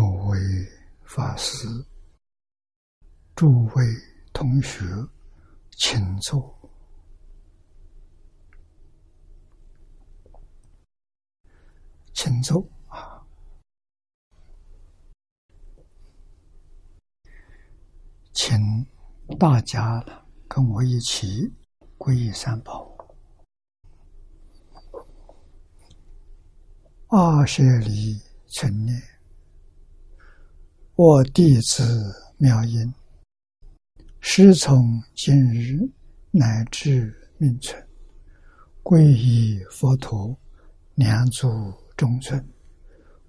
诸位法师、诸位同学，请坐，请坐啊！请大家跟我一起皈依三宝。阿舍离存念，我弟子妙音，师从今日乃至命存，皈依佛陀，两足中尊；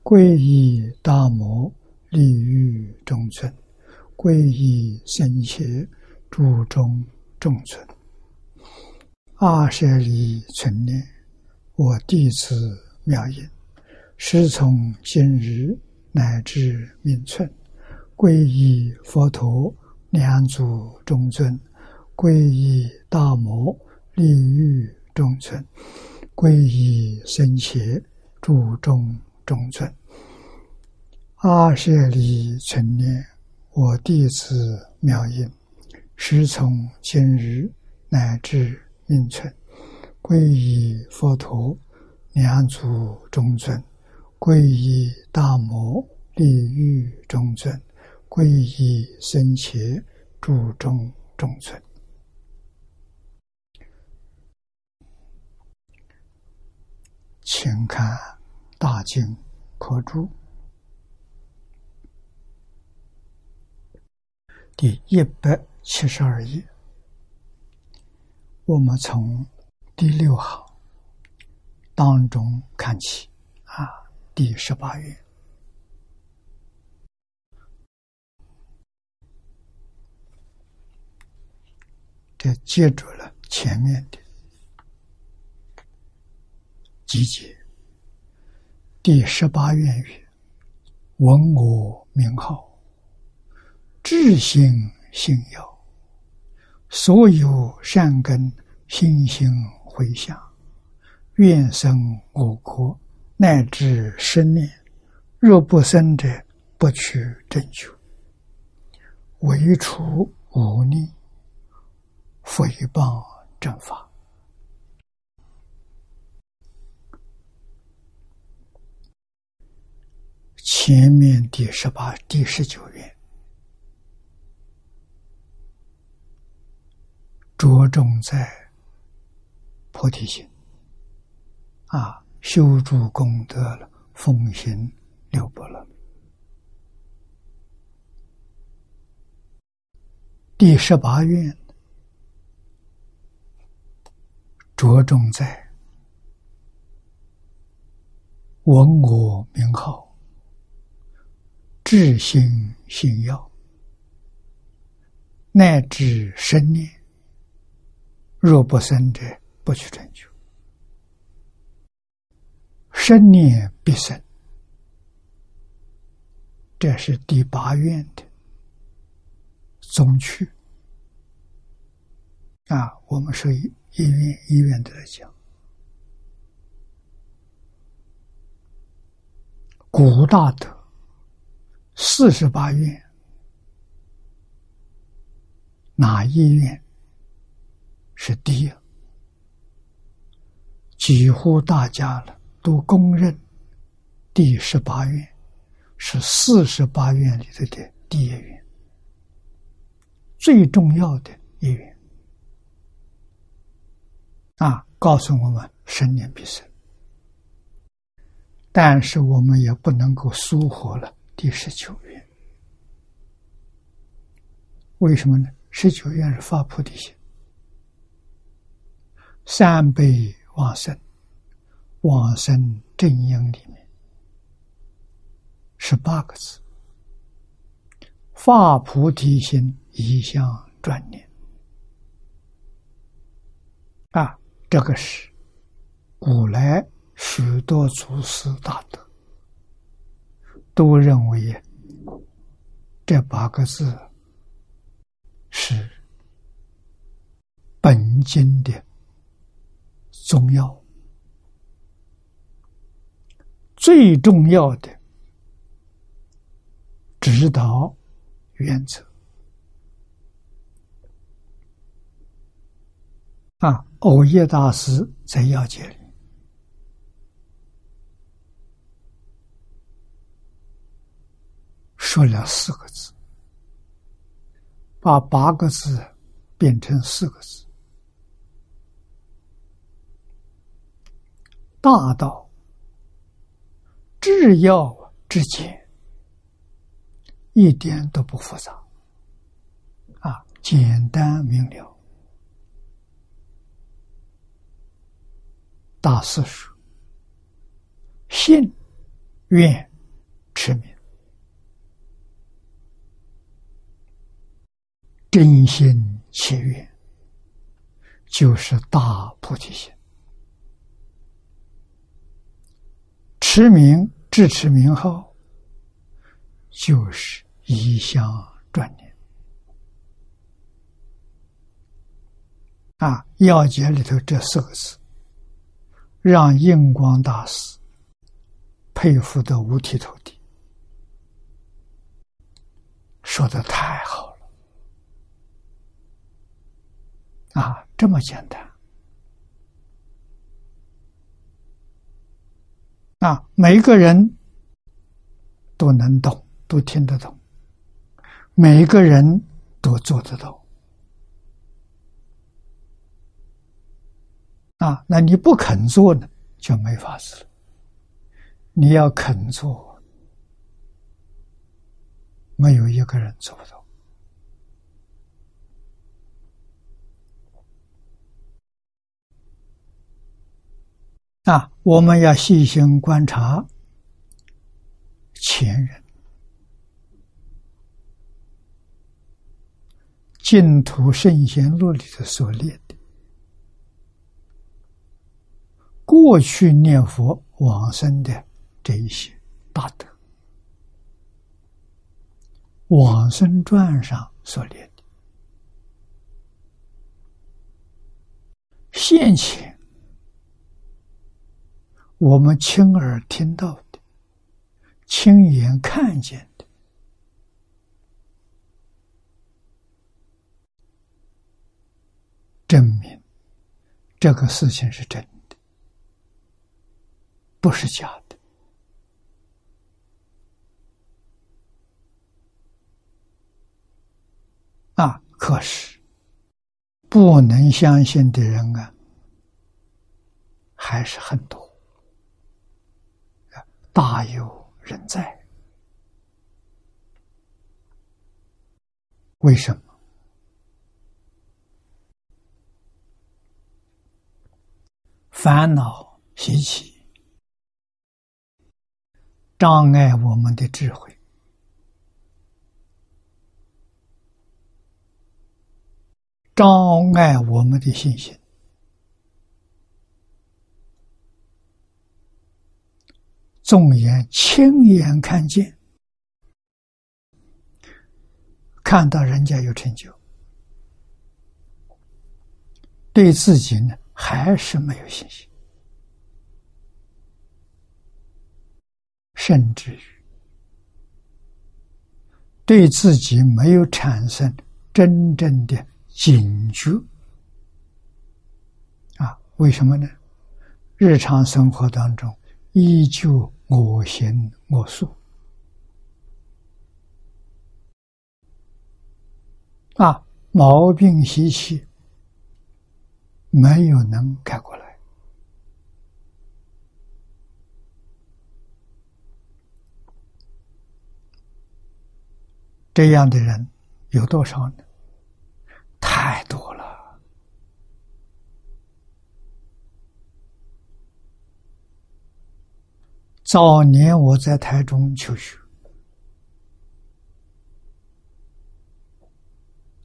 皈依大摩，利欲中尊；皈依僧伽，注中中尊。阿舍离存念，我弟子妙音。师从今日乃至命存，皈依佛陀，两祖中尊；皈依大摩，利欲中尊；皈依僧伽，注中中尊。阿舍离存念，我弟子妙音，师从今日乃至命存，皈依佛陀，两祖中尊。皈依大摩利欲中尊，皈依僧伽注中中存。请看《大经科注》第一百七十二页，我们从第六行当中看起啊。第十八页，这接住了前面的集结。第十八愿语：闻我名号，智心信要，所有善根心心回向，愿生我国。乃至生念，若不生者，不取正觉。唯除无逆，诽谤正法。前面第十八、第十九愿，着重在菩提心啊。修筑功德了，奉行六波罗蜜。第十八愿着重在闻我名号，至心信要，乃至生念，若不生者，不去成就。生念必生，这是第八愿的宗趣啊。我们说一愿一愿的来讲，古大德四十八愿，哪一愿是第一？几乎大家了。都公认第十八愿是四十八愿里头的第一愿，最重要的一愿啊！告诉我们生念必生，但是我们也不能够疏忽了第十九愿。为什么呢？十九愿是发菩提心，三倍往生。往生正因里面十八个字：发菩提心，一向专念。啊，这个是古来许多祖师大德都认为这八个字是本经的重要。最重要的指导原则。欧耶大师在要解里说了四个字，把八个字变成四个字：大道至要之简，一点都不复杂，啊，简单明了。大四书：“信、愿、持名，真心切愿，就是大菩提心。持名、至持名号，就是一向转念。啊，要解里头这四个字。”让印光大师佩服的五体投地，说的太好了啊！这么简单啊，每个人都能懂，都听得懂，每个人都做得到。啊，那你不肯做呢，就没法子了。你要肯做，没有一个人做不到。啊，我们要细心观察前人净土圣贤录里的所列的。过去念佛往生的这一些大德，往生传上所列的，现前我们亲耳听到的、亲眼看见的，证明这个事情是真的。不是假的啊！可是不能相信的人啊，还是很多，大有人在。为什么？烦恼习气。障碍我们的智慧，障碍我们的信心。纵眼亲眼看见，看到人家有成就，对自己呢还是没有信心。甚至于对自己没有产生真正的警觉啊？为什么呢？日常生活当中依旧我行我素啊，毛病习气没有能改过来。这样的人有多少呢？太多了。早年我在台中求学，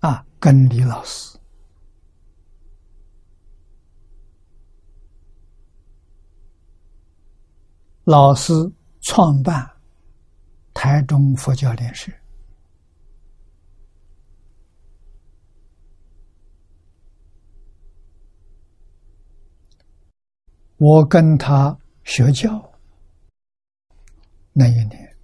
啊，跟李老师，老师创办台中佛教联社。我跟他学教。那一年，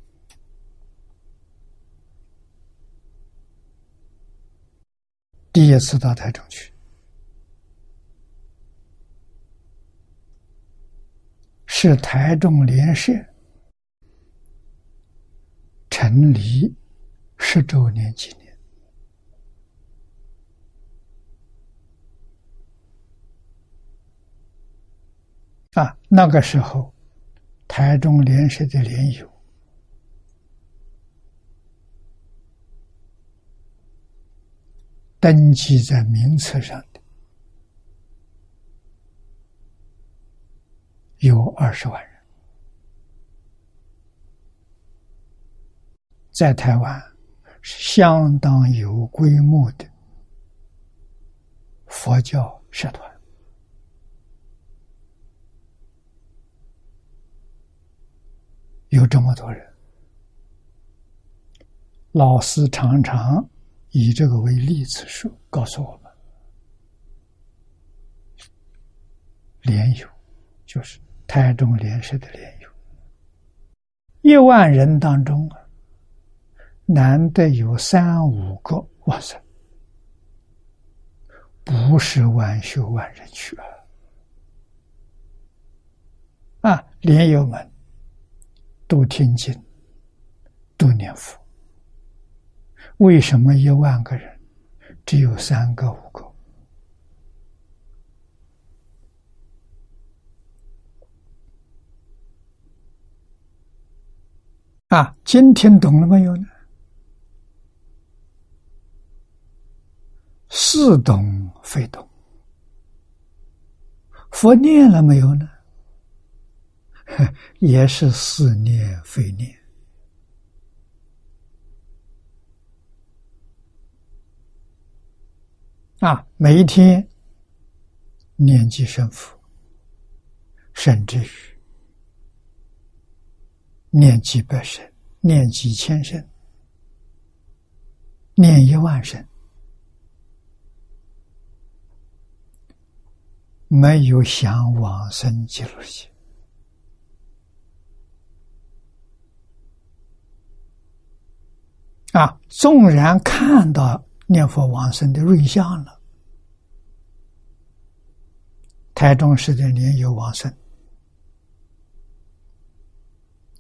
第一次到台中去，是台中联社成立十周年纪念。啊！那个时候，台中联社的联友。登记在名册上的有二十万人，在台湾是相当有规模的佛教社团，有这么多人，老师常常。以这个为例子说，告诉我们，莲友就是台中莲社的莲友，一万人当中啊，难得有三五个哇塞，不是万修万人去啊！啊，莲友们都听经，都念佛。为什么一万个人只有三个、五个？啊，今天懂了没有呢？似懂非懂。佛念了没有呢？也是似念非念。啊，每一天念几声佛，甚至于念几百声、念几千声、念一万声，没有想往生记录些。啊，纵然看到。念佛往生的瑞相了，台中市的莲友往生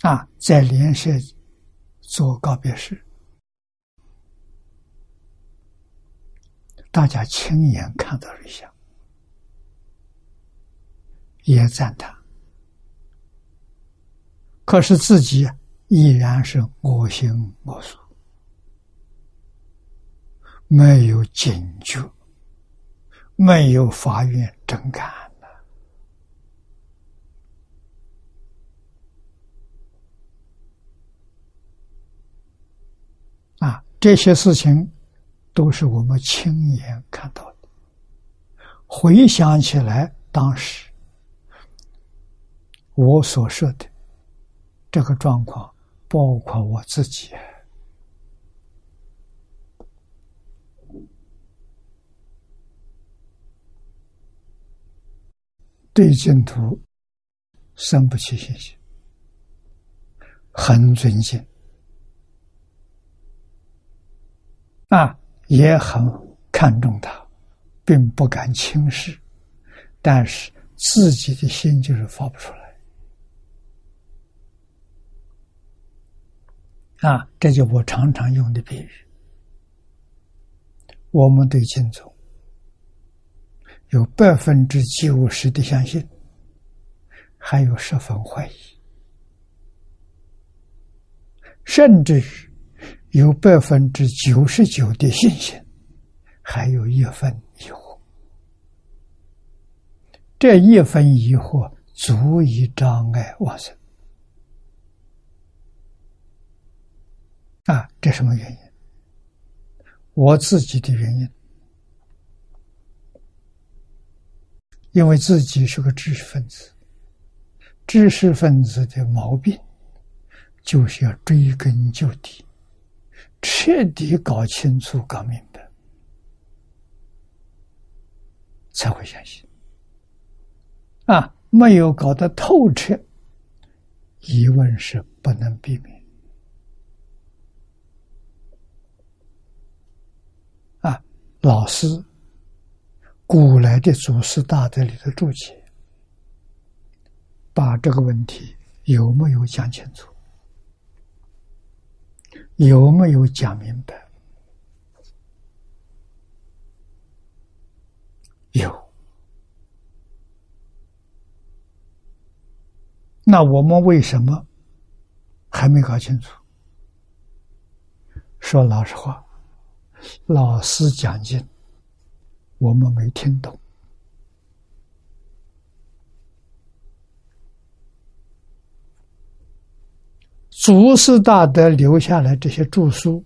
啊，在莲社做告别式，大家亲眼看到瑞相，也赞叹，可是自己依然是我行我素。没有警觉，没有法院真感呐！啊，这些事情都是我们亲眼看到的。回想起来，当时我所说的这个状况，包括我自己。对净土生不起信心，很尊敬啊，也很看重他，并不敢轻视，但是自己的心就是发不出来啊！这就我常常用的比喻，我们对净土。有百分之九十的相信，还有十分怀疑，甚至于有百分之九十九的信心，还有一分疑惑。这一分疑惑足以障碍往生啊！这什么原因？我自己的原因。因为自己是个知识分子，知识分子的毛病就是要追根究底，彻底搞清楚、搞明白，才会相信。啊，没有搞得透彻，疑问是不能避免。啊，老师古来的祖师大德里的注解，把这个问题有没有讲清楚？有没有讲明白？有。那我们为什么还没搞清楚？说老实话，老师讲经，我们没听懂。祖师大德留下来这些著书，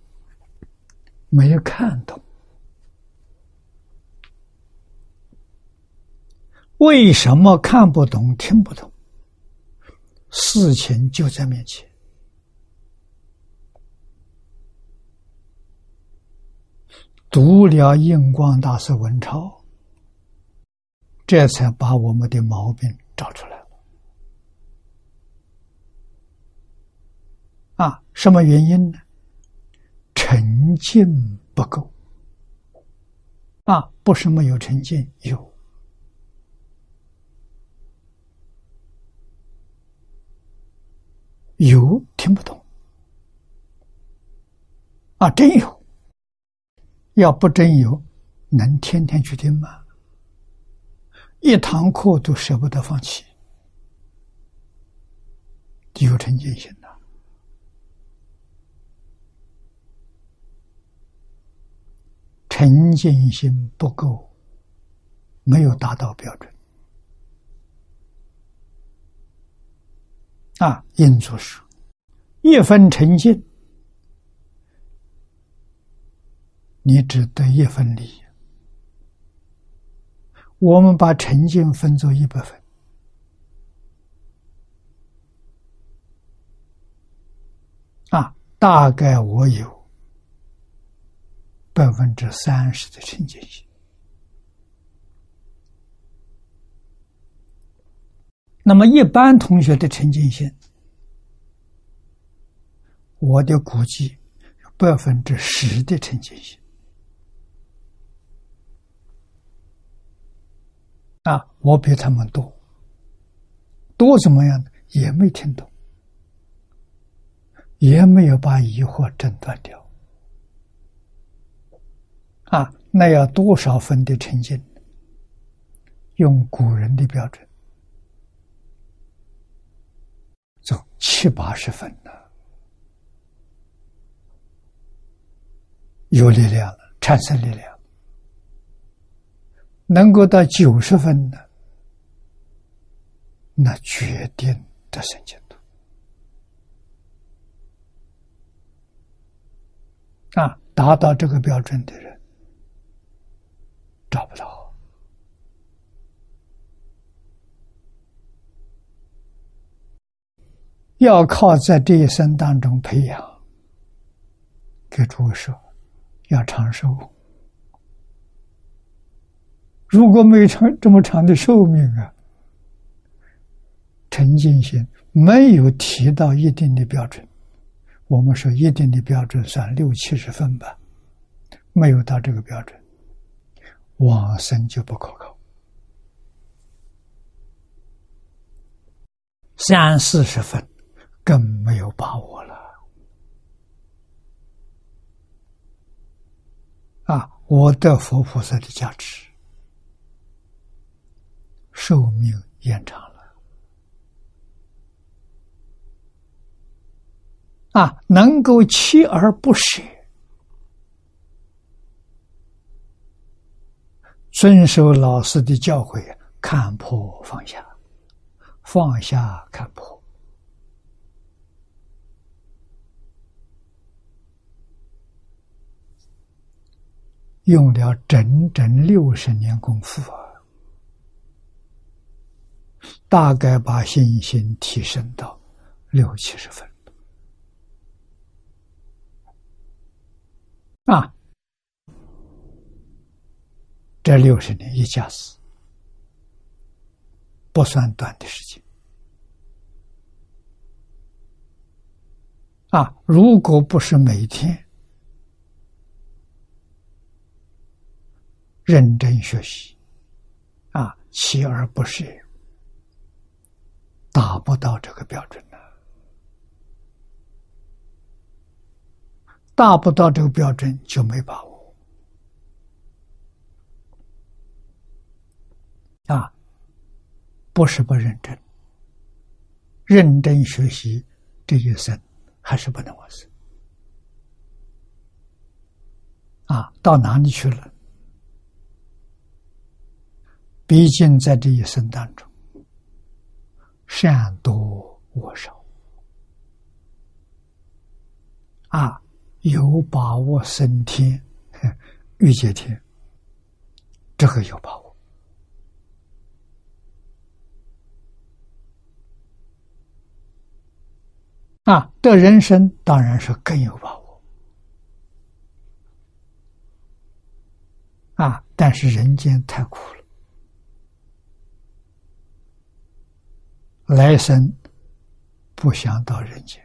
没有看懂。为什么看不懂、听不懂？事情就在面前，读了印光大师文钞，这才把我们的毛病找出来了。啊，什么原因呢？沉静不够。啊，不是没有沉静，有。有听不懂啊？真有，要不真有，能天天去听吗？一堂课都舍不得放弃，有成见性的沉浸心不够，没有达到标准。啊，印祖说：“一分沉静，你只得一分利。我们把诚信分作一百分，啊，大概我有百分之三十的沉静性。那么，一般同学的沉浸性，我的估计百分之十的沉浸性啊，我比他们多，多怎么样呢？也没听懂，也没有把疑惑诊断掉啊，那要多少分的沉浸？用古人的标准。走七八十分了，有力量了，产生力量，能够到九十分的，那决定的神经度啊，达到这个标准的人找不到。要靠在这一生当中培养，给诸位说，要长寿。如果没长这么长的寿命啊，陈进心没有提到一定的标准，我们说一定的标准算六七十分吧，没有到这个标准，往生就不可靠，三四十分。更没有把握了啊！我的佛菩萨的价值，寿命延长了啊！能够锲而不舍，遵守老师的教诲，看破放下，放下看破。用了整整六十年功夫啊，大概把信心提升到六七十分啊。这六十年一下子不算短的时间啊！如果不是每天。认真学习，啊，锲而不舍，达不到这个标准呢？达不到这个标准就没把握啊！不是不认真，认真学习这一生还是不能完成啊！到哪里去了？毕竟在这一生当中，善多恶少啊。有把握升天、欲界天，这个有把握啊！的人生当然是更有把握啊！但是人间太苦了，来生不想到人间。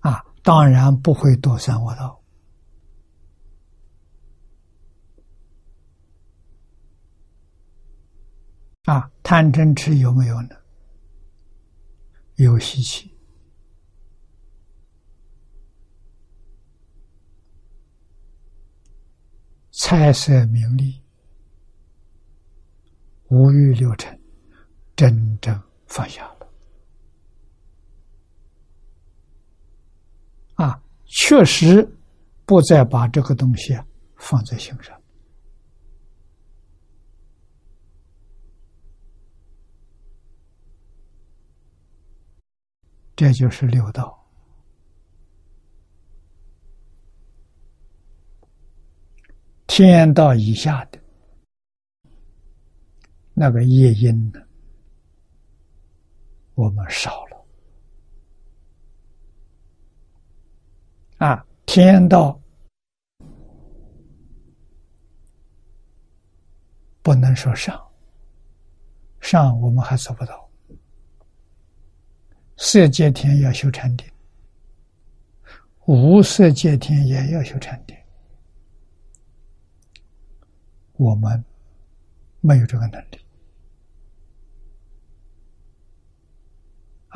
啊当然不会躲三恶道啊！贪嗔痴有没有呢？有习气，财色名利，五欲六尘，真正放下了。啊，确实不再把这个东西放在心上，这就是六道。天道以下的那个业因呢，我们少了。啊，天道不能说上，上我们还做不到。色界天要修禅定，无色界天也要修禅定，我们没有这个能力。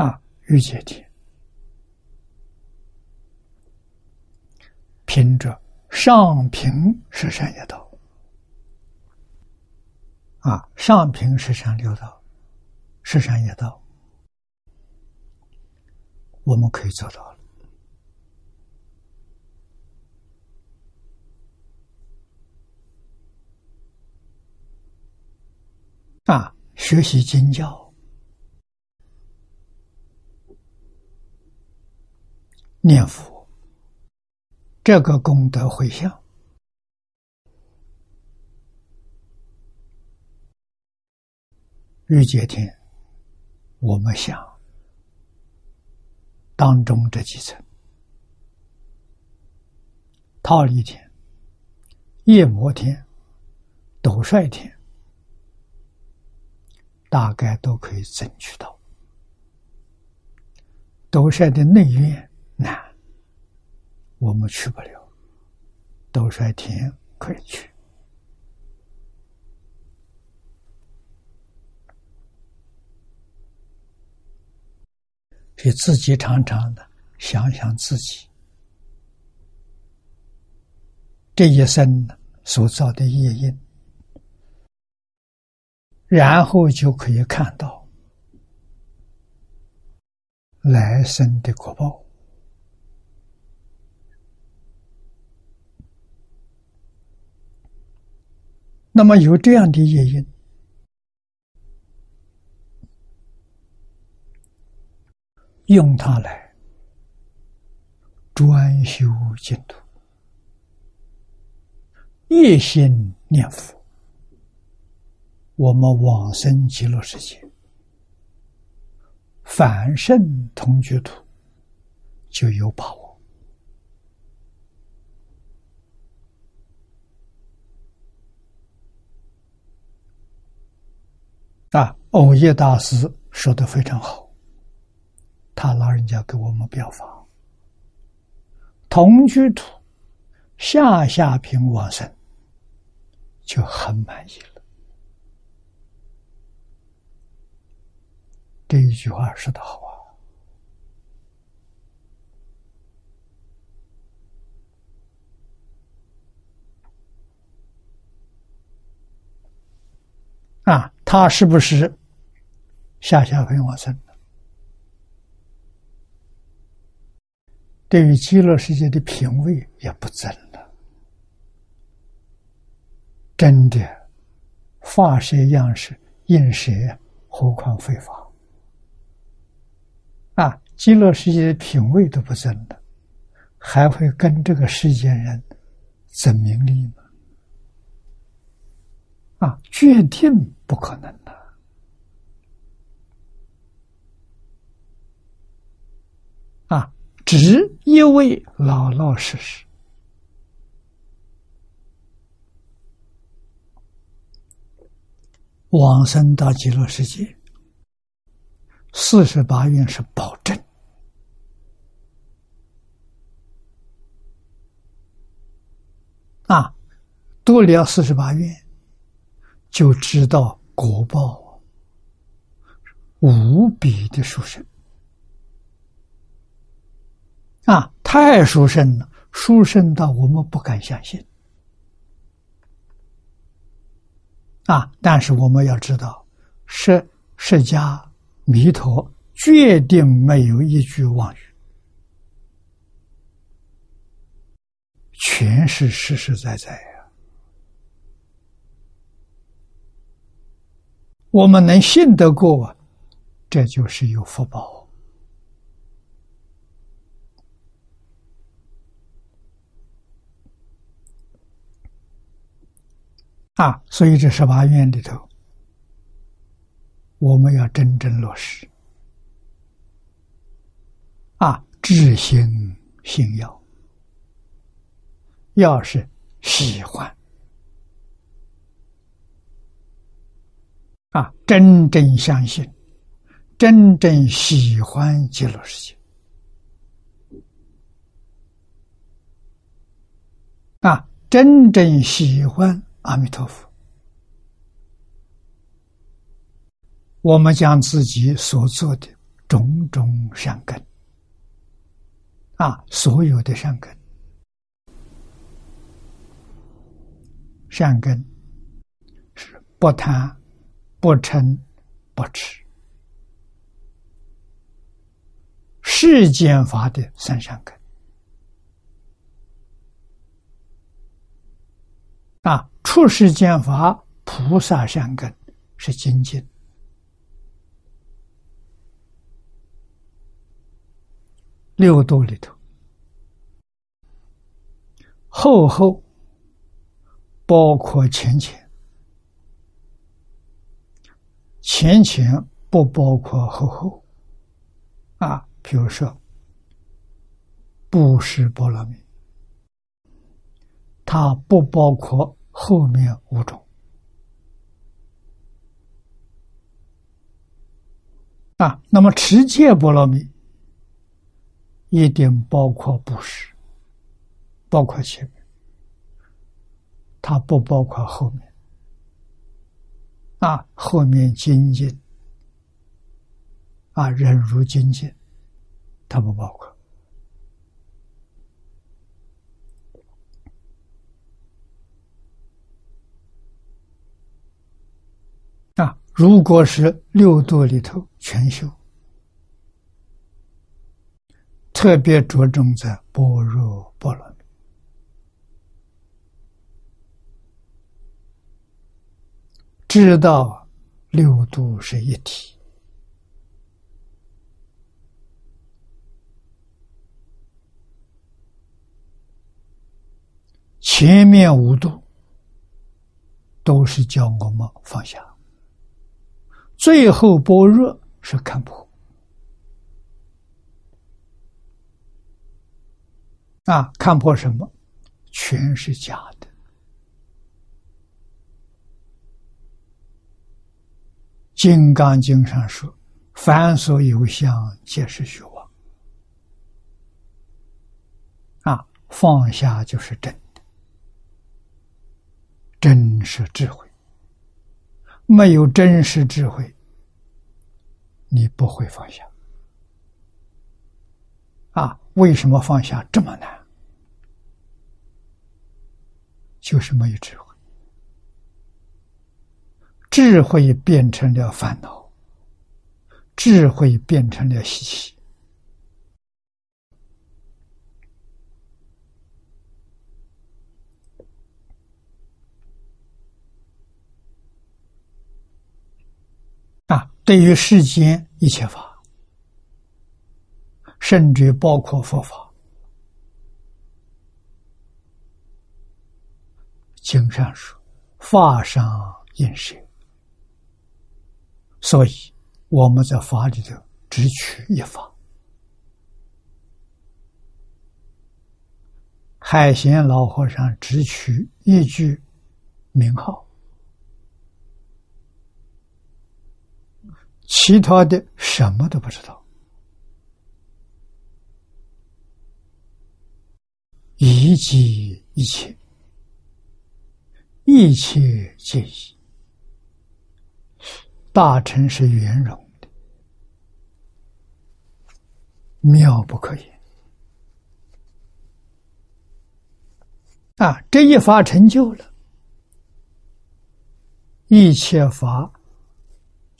啊，欲界天。凭着上平十善业道，啊，上平十善六道，十善业道，我们可以做到了。啊，学习经教，念佛。这个功德回向，欲界天，我们想当中这几层，忉利天、夜摩天、斗率天，大概都可以争取到。斗率的内院难。我们去不了，斗率天可以去。给自己常常的想想自己这一生所造的业因，然后就可以看到来生的果报。那么有这样的业因，用它来专修净土，一心念佛，我们往生极乐世界，反圣同居土，就有把握。啊，欧耶大师说的非常好，他老人家给我们表法，同居土下下平往生，就很满意了。这一句话说的好啊！啊，他是不是下下品往生？对于极乐世界的品位也不增了，真的，化蛇样式应蛇，何况非法？啊，极乐世界的品位都不增了，还会跟这个世间人争名利吗？啊，决定不可能的。啊。只一味老老实实，往生到极乐世界，四十八愿是保证啊，多了四十八愿，就知道果报无比的殊胜。啊，太殊胜了，殊胜到我们不敢相信。啊，但是我们要知道，释释迦弥陀决定没有一句妄语，全是实实在在呀。我们能信得过，这就是有福报。啊，所以这十八愿里头，我们要真正落实。啊，知心信要，要是喜欢，啊，真正相信，真正喜欢极乐世界，啊，真正喜欢。阿弥陀佛，我们将自己所做的种种善根，啊，所有的善根，善根是不贪、不嗔、不痴，世间法的三善根。啊，出世间法菩萨善根是精进，六度里头，厚厚包括前前，前前不包括后后。啊，比如说布施波罗蜜。它不包括后面五种啊。那么持戒波罗蜜一定包括布施，包括前面，它不包括后面啊。后面精进啊，忍辱精进，它不包括。啊，如果是六度里头全修，特别着重在般若波罗知道六度是一体，前面五度都是叫我们放下。最后般若是看破啊，看破什么？全是假的。《金刚经》上说：“凡所有相，皆是虚妄。”啊，放下就是真的。真实智慧。没有真实智慧，你不会放下。啊，为什么放下这么难？就是没有智慧，智慧变成了烦恼，智慧变成了习气。啊，对于世间一切法，甚至包括佛法，经上说法上应舍，所以我们在法里头只取一法。海贤老和尚只取一句名号。其他的什么都不知道，一即一切，一切皆一。大乘是圆融的，妙不可言。啊，这一法成就了，一切法。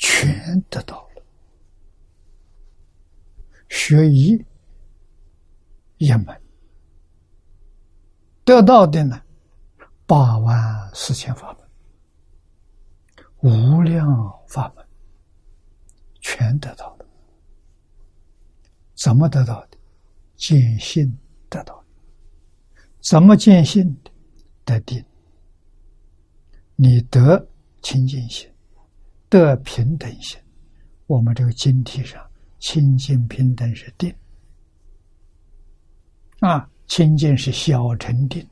全得到了，学一一门得到的呢，八万四千法门，无量法门，全得到了。怎么得到的？见性得到的。怎么见性的？得定。你得清净心。得平等心，我们这个经体上清净平等是定啊，清净是小成定，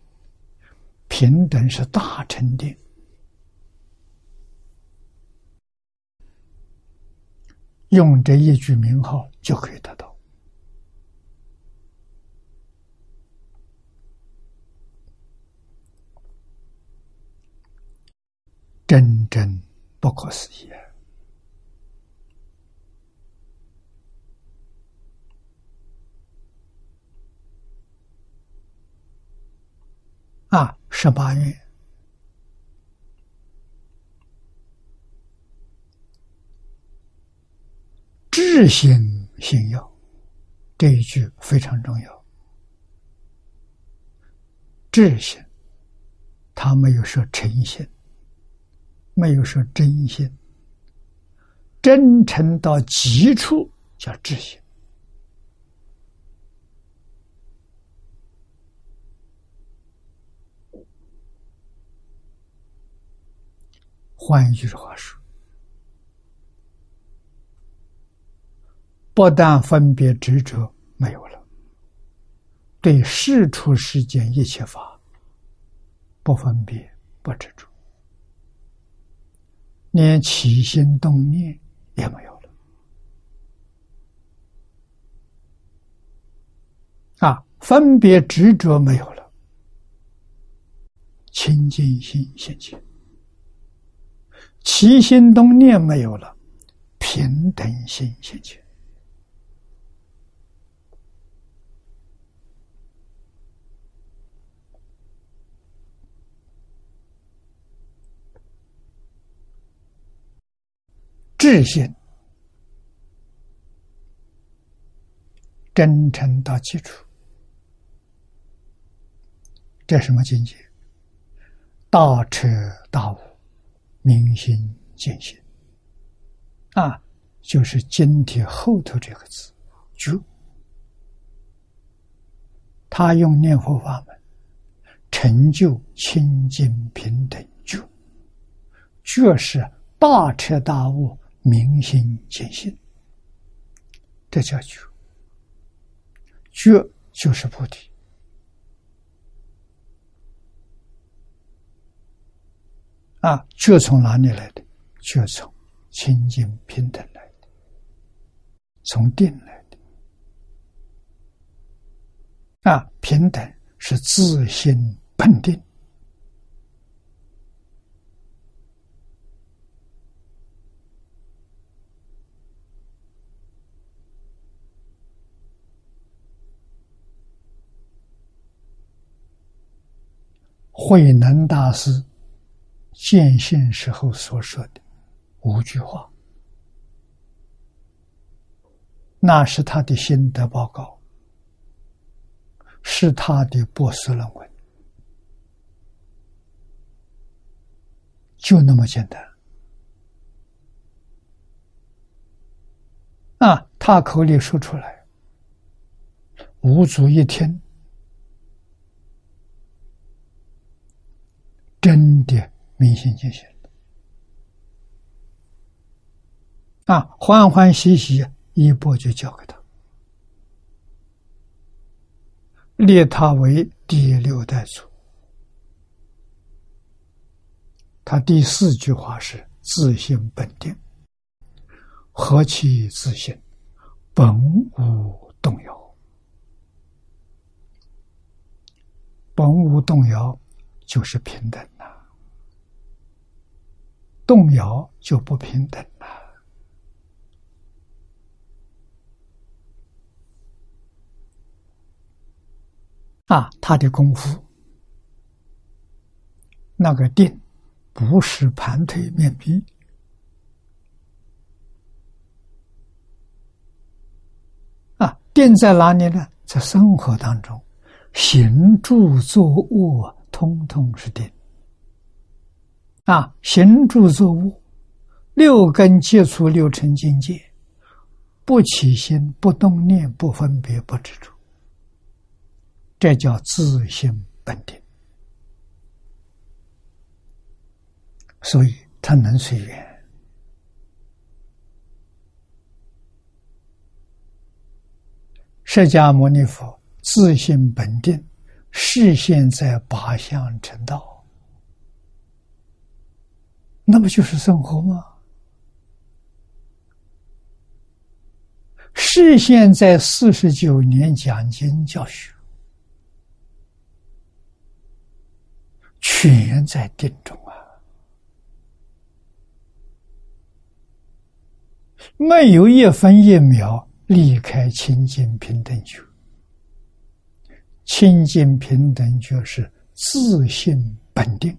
平等是大成定。用这一句名号就可以得到，真真。不可思议啊！十八愿，智心信要这一句非常重要。智心，他没有说诚信。没有说真心，真诚到极处叫智心。换一句话说，不但分别执着没有了，对世出世间一切法不分别不执着。连起心动念也没有了啊！分别执着没有了，清净心现前；起心动念没有了，平等心现前。智心真诚到基础，这什么境界？大彻大悟，明心见性啊！就是经体后头这个字“觉”，他用念佛法门成就清净平等觉，觉是大彻大悟。明心见性，这叫觉。觉就是菩提啊！觉从哪里来的？觉从清净平等来的，从定来的啊！平等是自性本定慧能大师见性时候所说的五句话，那是他的心得报告，是他的博士论文，就那么简单。啊，他口里说出来，五祖一听。真的明心见性啊，欢欢喜喜一波就交给他，列他为第六代祖。他第四句话是“自性本定，何其自性，本无动摇，本无动摇，就是平等。”动摇就不平等了啊！他的功夫，那个定，不是盘腿面壁啊！定在哪里呢？在生活当中，行住坐卧，通通是定。啊，行住坐卧，六根接触六尘境界，不起心，不动念，不分别，不执着，这叫自性本定。所以他能随缘。释迦牟尼佛自性本定，视现在八相成道。那不就是生活吗？视现在四十九年讲经教学，全在定中啊，没有一分一秒离开清净平等觉。清净平等就是自信本定。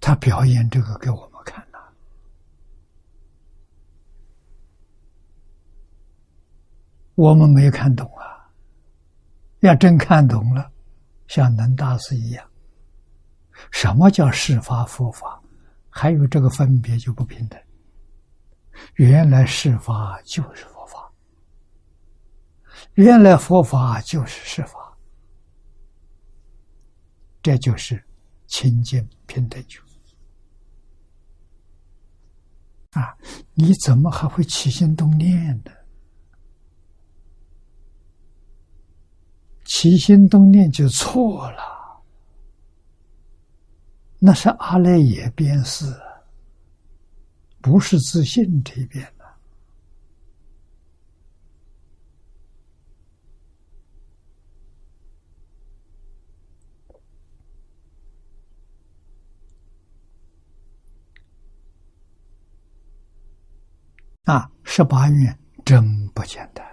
他表演这个给我们看了，我们没看懂啊！要真看懂了，像能大师一样，什么叫事法佛法？还有这个分别就不平等。原来释法就是佛法，原来佛法就是释法，这就是清净平等就。啊！你怎么还会起心动念呢？起心动念就错了，那是阿赖耶变事，不是自信这边的。啊，十八愿真不简单。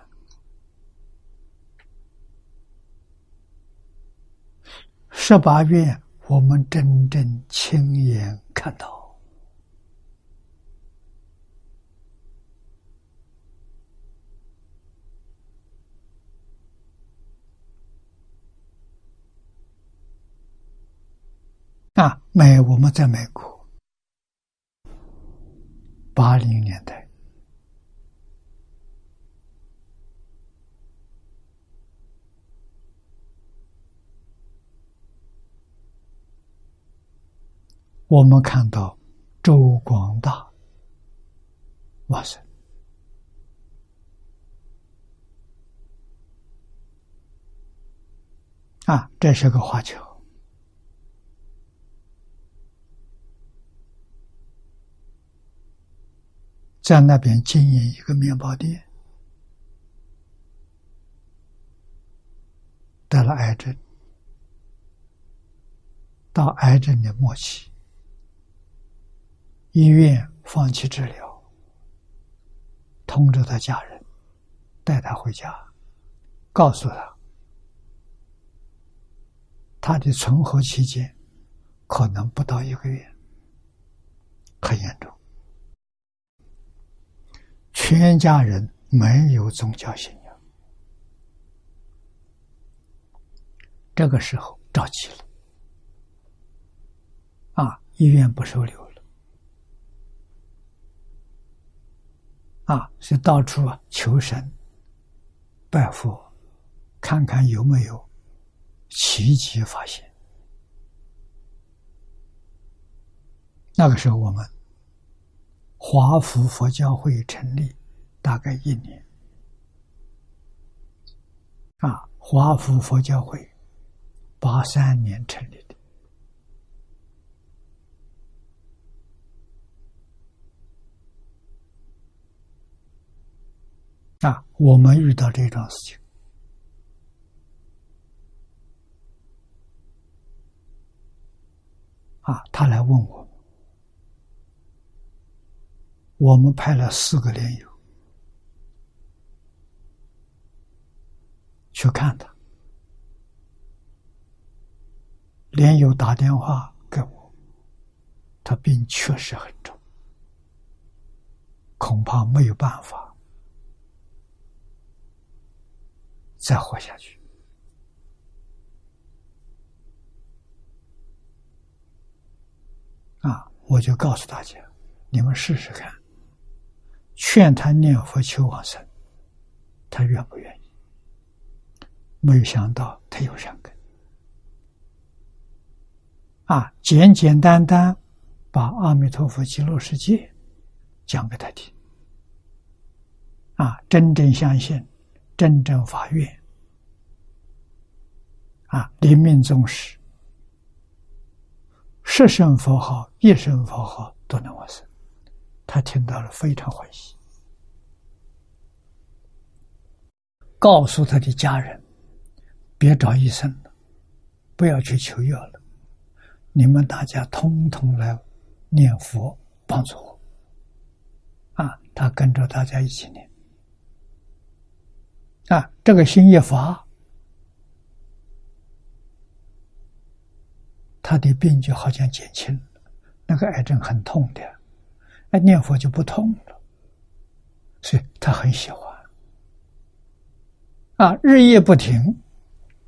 十八愿，我们真正亲眼看到。啊，买，我们在美国，八零年代。我们看到周广大，哇塞！啊，这是个华侨，在那边经营一个面包店，得了癌症，到癌症的末期。医院放弃治疗，通知他家人带他回家，告诉他，他的存活期间可能不到一个月，很严重。全家人没有宗教信仰，这个时候着急了，啊，医院不收留了，啊，是到处啊求神、拜佛，看看有没有奇迹发现。那个时候我们。华福佛教会成立大概一年，啊，华福佛教会八三年成立的，啊，我们遇到这种事情，啊，他来问我。我们派了四个连友去看他，连友打电话给我，他病确实很重，恐怕没有办法再活下去。啊，我就告诉大家，你们试试看。劝他念佛求往生，他愿不愿意？没有想到他有善根，啊，简简单单把阿弥陀佛极乐世界讲给他听，啊，真正相信，真正发愿，啊，临命终时，十声佛号、一声佛号都能往生。他听到了，非常欢喜，告诉他的家人：“别找医生了，不要去求药了，你们大家通通来念佛帮助我。”啊，他跟着大家一起念。啊，这个心一发，他的病就好像减轻了。那个癌症很痛的。那念佛就不痛了，所以他很喜欢。啊，日夜不停，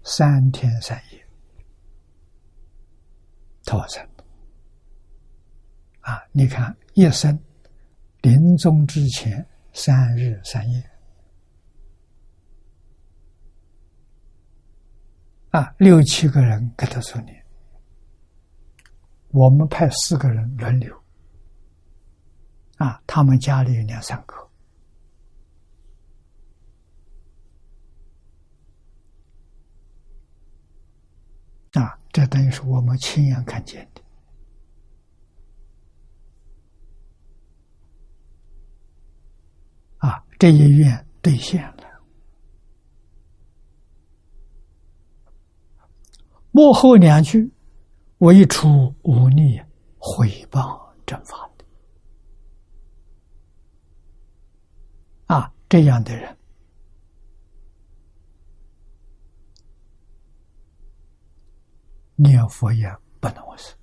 三天三夜，他生。啊，你看一生临终之前三日三夜，啊，六七个人给他做念，我们派四个人轮流。啊，他们家里有两三个，啊，这等于是我们亲眼看见的，啊，这一愿兑现了。幕后两句，我一出无逆，毁谤正法。啊，这样的人念佛也不能忘事。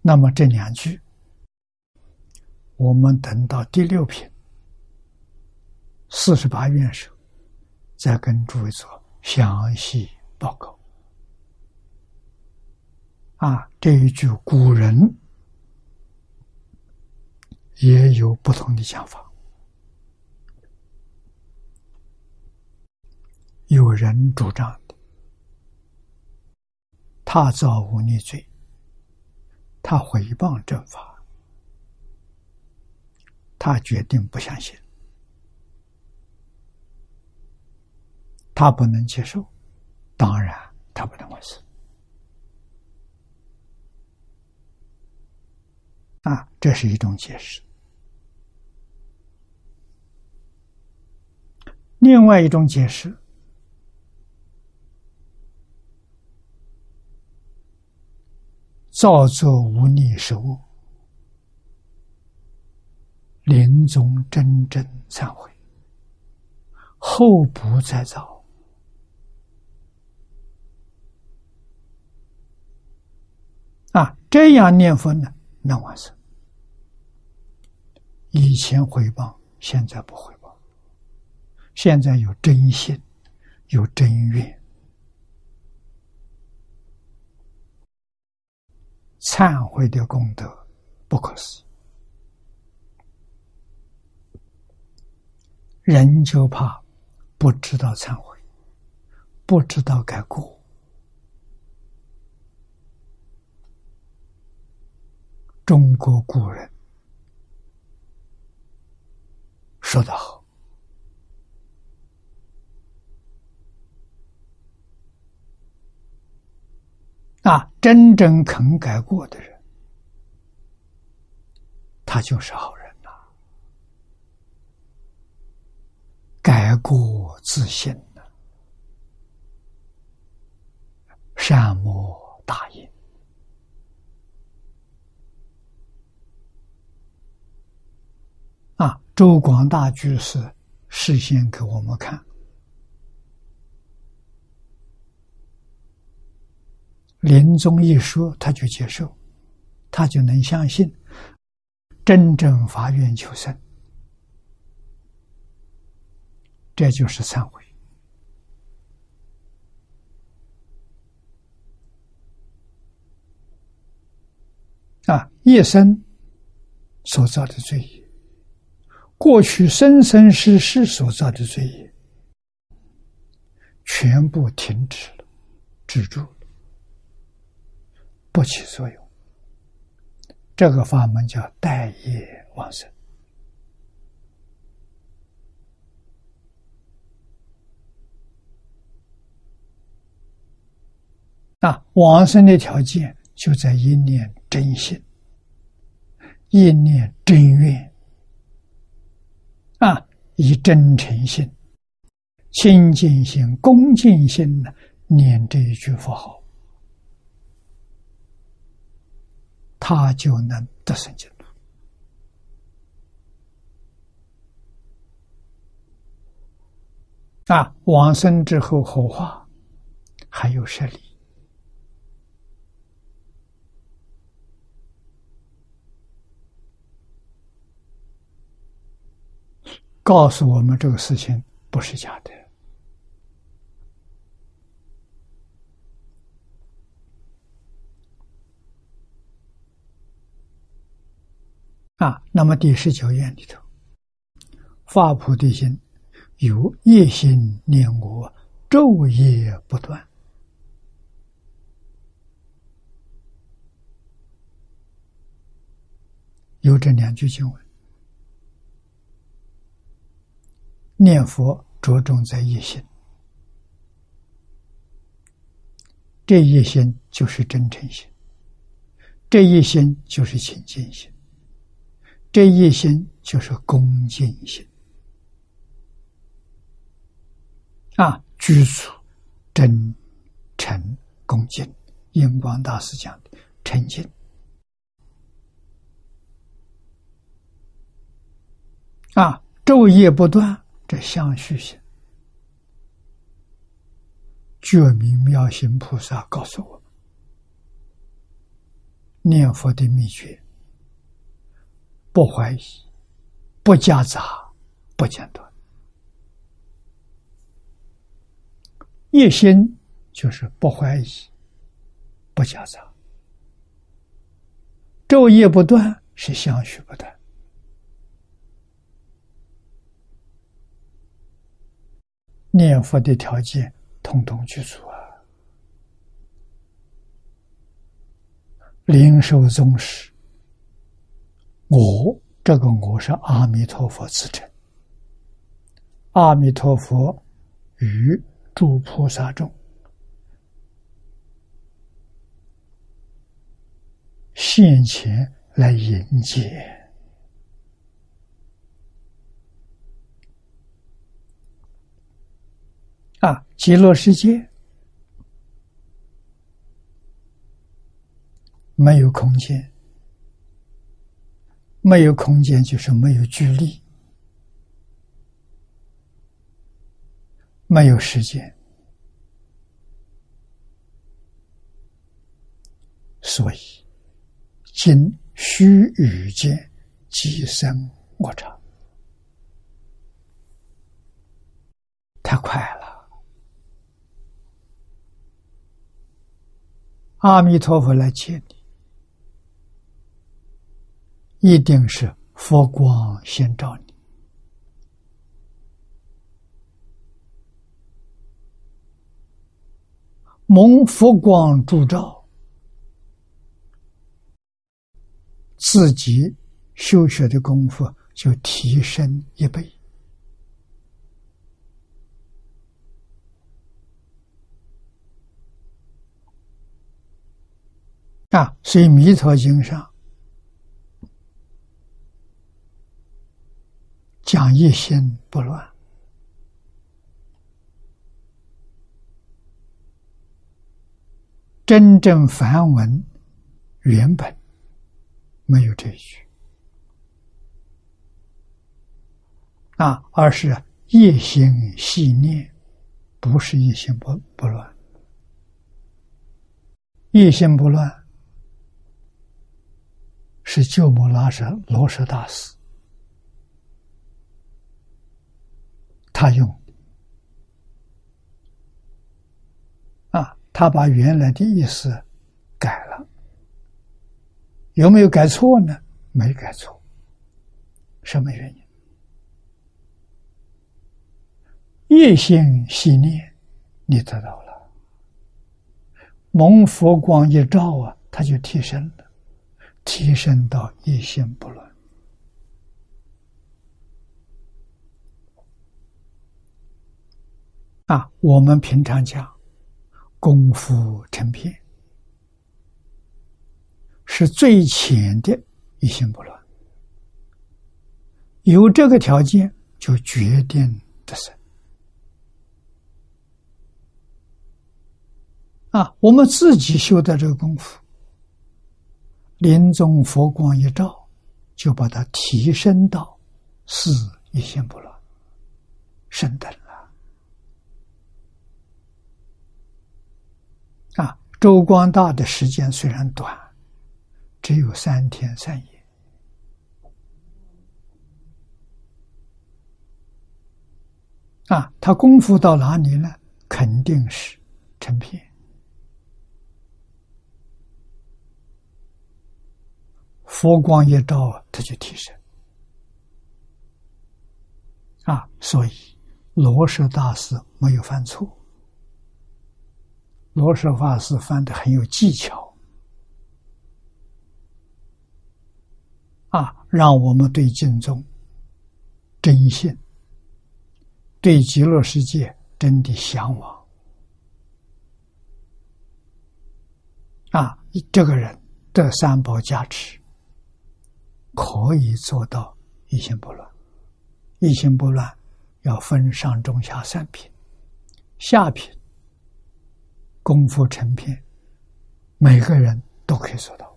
那么这两句，我们等到第六品四十八愿时，再跟诸位做详细报告。啊，这一句古人。也有不同的讲法。有人主张的，他造无逆罪，他毁谤正法，他决定不相信，他不能接受，当然他不能完事。啊，这是一种解释。另外一种解释，造作无逆受恶，临终真正忏悔，后不再造啊！这样念佛呢，能完成。以前回报，现在不回。现在有真心，有真愿，忏悔的功德不可思议。人就怕不知道忏悔，不知道改过。中国古人说得好：“啊，真正肯改过的人，他就是好人呐。”改过自新，善莫大焉。啊！周广大居士事先给我们看，临终一说，他就接受，他就能相信，真正发愿求生。这就是忏悔啊！一生所造的罪业，过去生生世世所造的罪业，全部停止了，止住了，不起作用。这个法门叫待业往生。啊，往生的条件就在一念真心，一念真愿，啊，以真诚心、清净心、恭敬心呢念这一句佛号，他就能得生净土。啊，往生之后后化，还有舍利。告诉我们这个事情不是假的啊！那么第十九愿里头，发菩提心，有夜心念我，昼夜不断，有这两句经文。念佛着重在一心，这一心就是真诚心，这一心就是清净心，这一心就是恭敬心。啊，居处真诚恭敬，印光大师讲的诚敬。啊，昼夜不断。这相续性，觉明妙行菩萨告诉我：念佛的秘诀，不怀疑，不夹杂，不间断。一心就是不怀疑，不夹杂；昼夜不断是相续不断。念佛的条件统统具足啊！灵寿宗师，我这个我是阿弥陀佛自称。阿弥陀佛与诸菩萨众现前来迎接。啊，极乐世界没有空间，没有空间就是没有距离。没有时间，所以今须臾间即生我常，太快了！阿弥陀佛来接你，一定是佛光先照你。蒙佛光助照，自己修学的功夫就提升一倍啊！所以《弥陀经》上讲一心不乱。真正梵文原本没有这一句啊，而是一心细念，不是一心不不乱。一心不乱是鸠摩拉舍罗什大师他用。啊他把原来的意思改了，有没有改错呢？没改错。什么原因？一心细念，你得到了，蒙佛光一照啊，他就提升了，提升到一心不乱。啊，我们平常讲。功夫成片，是最浅的一心不乱。有这个条件，就决定得胜。啊，我们自己修的这个功夫，临终佛光一照，就把它提升到是一心不乱，升啊。周光大的时间虽然短，只有三天三夜，啊，他功夫到哪里呢？肯定是成片，佛光一照，他就提升，啊，所以罗什大师没有犯错。罗什法师翻的很有技巧，啊，让我们对敬宗真信，对极乐世界真的向往，啊，这个人的三宝加持，可以做到一心不乱。一心不乱要分上中下三品，下品。功夫成片，每个人都可以做到。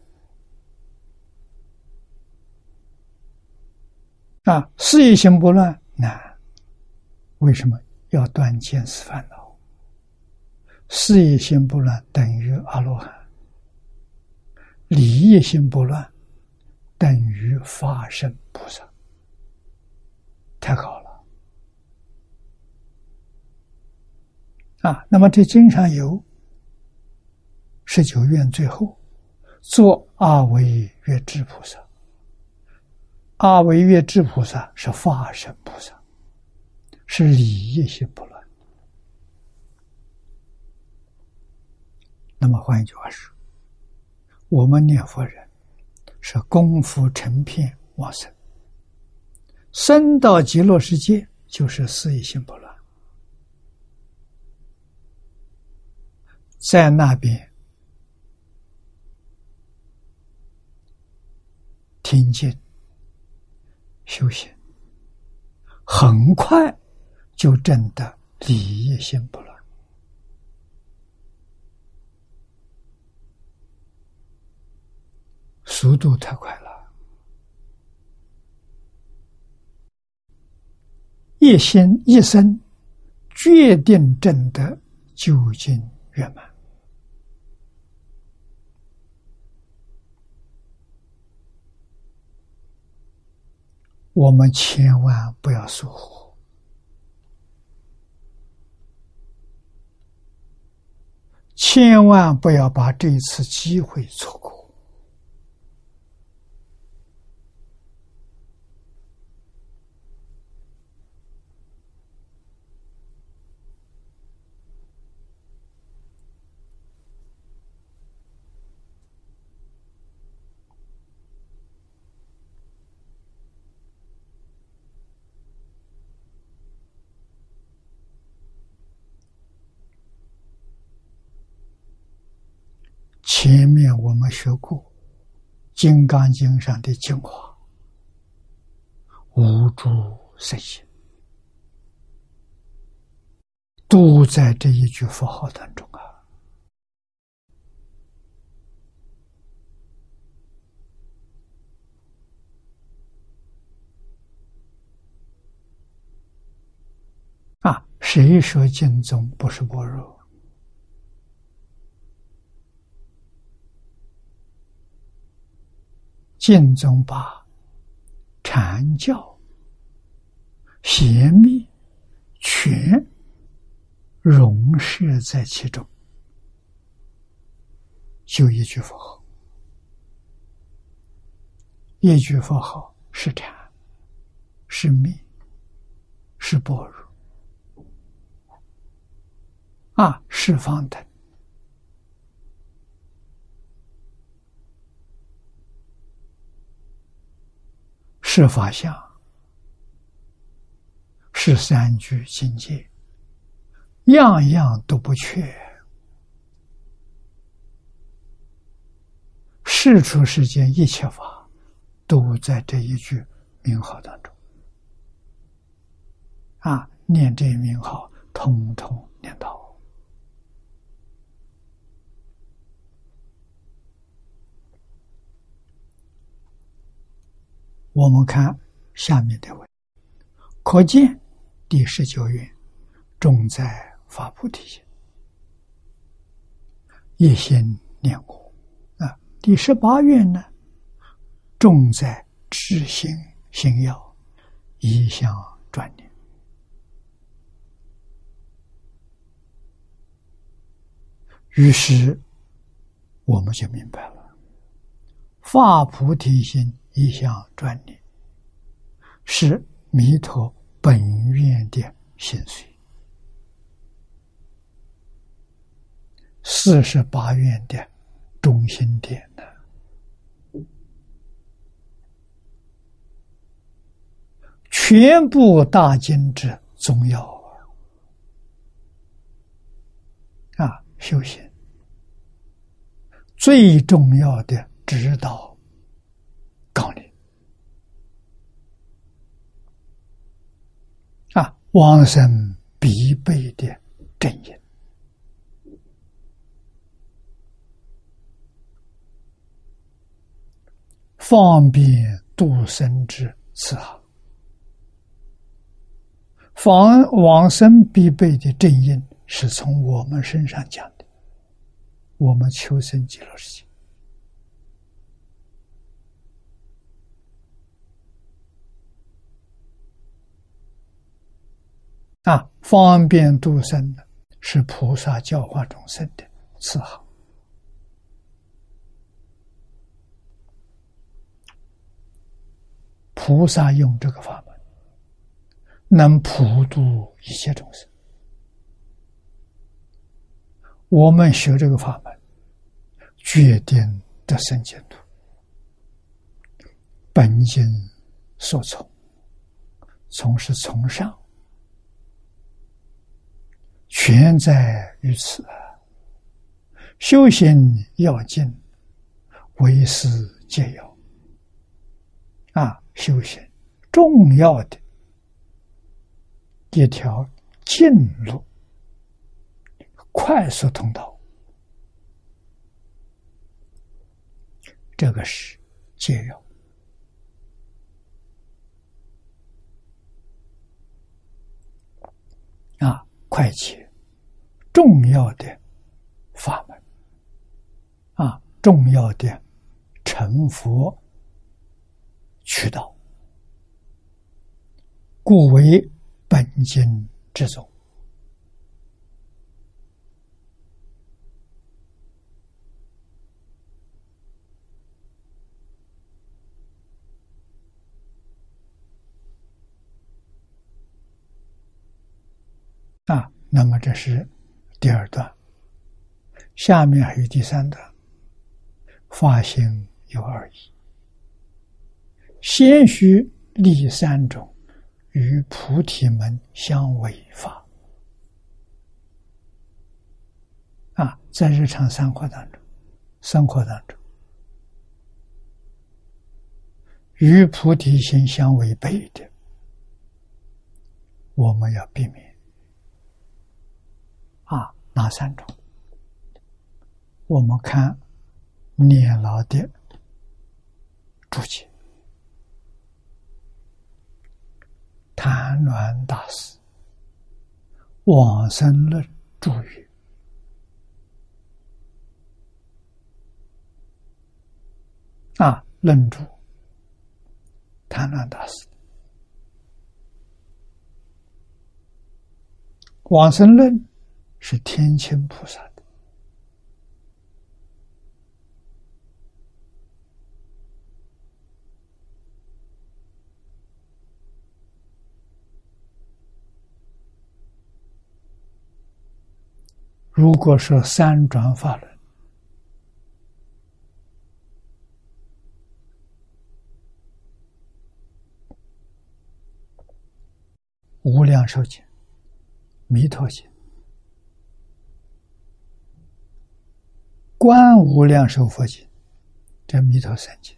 啊，事业心不乱难，为什么要断见思烦恼？事业心不乱等于阿罗汉，理业心不乱等于法身菩萨，太好了。啊，那么这经常有。十九愿最后，做阿维月智菩萨。阿维月智菩萨是法身菩萨，是理业心不乱。那么换一句话说，我们念佛人是功夫成片往生，生到极乐世界就是四业心不乱，在那边。听经、修行，很快就证得理业心不乱，速度太快了。一心一生决定正德究竟圆满。我们千万不要疏忽，千万不要把这一次机会错过。前面我们学过《金刚经》上的精华，无诸圣贤，都在这一句佛号当中啊！啊，谁说净宗不是般若？净宗把禅教、邪密全融摄在其中，就一句佛号，一句佛号是禅，是密，是般若，啊，是方等。是法相，是三句境界，样样都不缺。世出世间一切法，都在这一句名号当中。啊，念这名号，通通念到。我们看下面的文，可见第十九愿重在发菩提心，一心念佛啊。第十八愿呢，重在知心心要，一向专念。于是我们就明白了，发菩提心。一项专利，是弥陀本愿的心髓。四十八愿的中心点呢？全部大经之宗要啊！修行最重要的指导。纲领啊，往生必备的正因，方便度生之慈航，方往生必备的正因，是从我们身上讲的，我们求生极乐世界。啊，方便度生的是菩萨教化众生的慈航。菩萨用这个法门，能普度一切众生。我们学这个法门，决定得生净土。本心所从，从是从上。全在于此啊。修行要紧，为师皆要。啊，修行重要的一条近路，快速通道，这个是戒要。啊。快捷、重要的法门啊，重要的成佛渠道，故为本经之宗。啊，那么这是第二段，下面还有第三段。发心有二义，先须立三种与菩提门相违法。啊，在日常生活当中，生活当中，与菩提心相违背的，我们要避免。哪三种？我们看念老的注解，谭鸾大师《往生论》注语啊，论注谭鸾大师《往生论》。是天亲菩萨的。如果说三转法轮，无量寿经、弥陀经。观无量寿佛经，这弥陀三经，